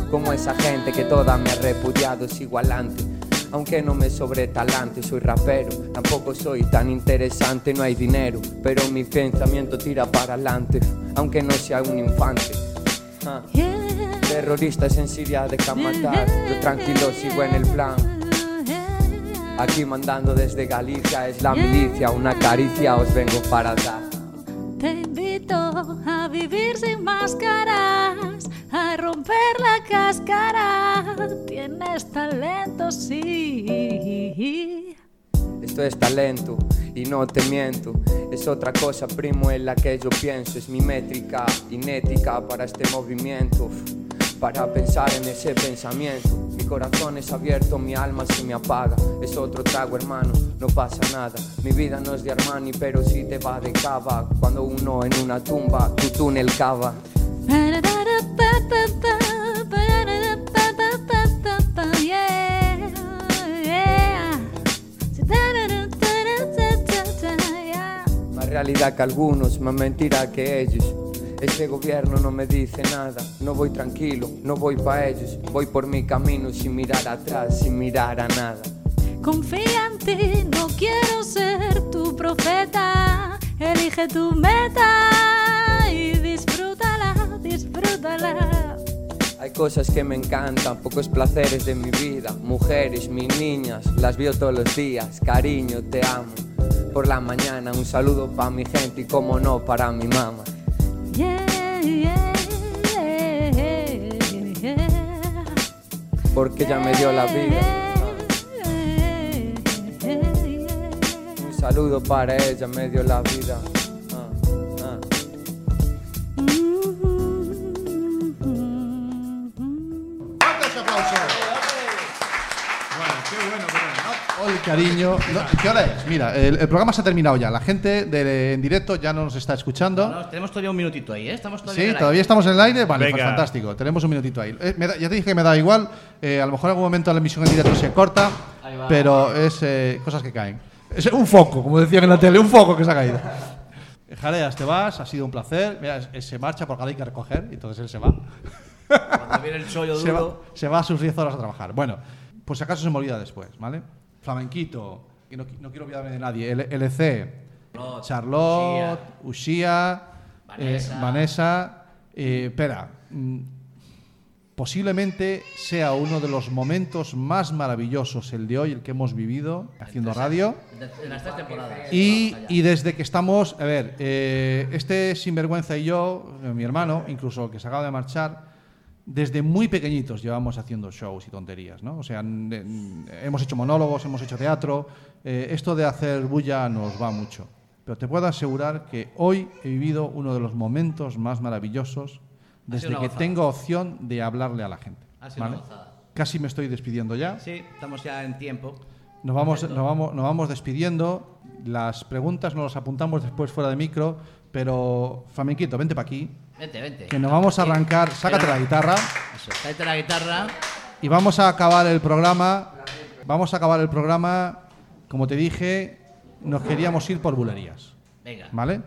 Como esa gente que toda me ha repudiado, sigo adelante. Aunque no me sobre talante, soy rapero, tampoco soy tan interesante, no hay dinero, pero mi pensamiento tira para adelante, aunque no sea un infante. Terroristas en Siria dejan matar, yo tranquilo sigo en el plan. Aquí mandando desde Galicia es la milicia, una caricia os vengo para dar. Te invito a vivir sin máscaras, a romper la cáscara. Tienes talento, sí. Es talento y no te miento. Es otra cosa, primo, en la que yo pienso. Es mi métrica inética para este movimiento. Para pensar en ese pensamiento. Mi corazón es abierto, mi alma se me apaga. Es otro trago, hermano, no pasa nada. Mi vida no es de Armani, pero sí te va de cava. Cuando uno en una tumba, tu túnel cava. Yeah. Realidad que algunos, más mentira que ellos. Este gobierno no me dice nada, no voy tranquilo, no voy pa' ellos, voy por mi camino sin mirar atrás, sin mirar a nada. Confía en ti, no quiero ser tu profeta. Elige tu meta y disfrútala, disfrútala. Hay cosas que me encantan, pocos placeres de mi vida, mujeres, mis niñas, las veo todos los días, cariño, te amo. Por la mañana un saludo pa' mi gente y como no para mi mamá. Porque ella me dio la vida. Un saludo para ella, me dio la vida. Cariño. No, ¿Qué hora es? Mira, el, el programa se ha terminado ya. La gente de- en directo ya no nos está escuchando. No, tenemos todavía un minutito ahí, ¿eh? Estamos todavía en Sí, el aire. todavía estamos en el aire. Vale, pues Venga. fantástico. Tenemos un minutito ahí. Eh, me da- ya te dije que me da igual. eh, a lo mejor en algún momento la emisión en directo se corta, Ahí va. pero es eh, cosas que caen. Es un foco, como decían en la tele, un foco que se ha caído. Jareas, te vas, ha sido un placer. Mira, se marcha porque ahora hay que recoger, y entonces él se va. Cuando viene el chollo se, va duro. se va a sus 10 horas a trabajar. Bueno, pues si acaso se me olvida después, ¿vale? Flamenquito, que no, qui- no quiero olvidarme de nadie. L- LC, Charlotte, Charlotte, Ushia, Vanessa. eh, Vanessa. eh, espera, mm, posiblemente sea uno de los momentos más maravillosos el de hoy, el que hemos vivido haciendo radio. En las tres temporadas. Y, y desde que estamos, a ver, eh, este sinvergüenza y yo, eh, mi hermano, incluso el que se acaba de marchar, desde muy pequeñitos llevamos haciendo shows y tonterías, ¿no? O sea, hemos hecho monólogos, hemos hecho teatro. eh, esto de hacer bulla nos va mucho. Pero te puedo asegurar que hoy he vivido uno de los momentos más maravillosos desde que tengo opción de hablarle a la gente. Ha sido. Casi me estoy despidiendo ya. Sí, estamos ya en tiempo. Nos vamos, nos, vamos, nos vamos despidiendo. Las preguntas nos las apuntamos después fuera de micro, pero Flamenquito, vente para aquí. Vente, vente. Que nos vamos a arrancar. Sácate la guitarra Eso, tráete la guitarra. y vamos a acabar el programa. Vamos a acabar el programa. Como te dije, nos queríamos ir por bulerías. Venga. ¿Vale?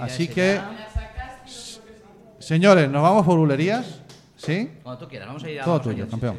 Así que, señores, nos vamos por bulerías. ¿Sí? Cuando tú quieras, vamos a ir a Todo tuyo, campeón.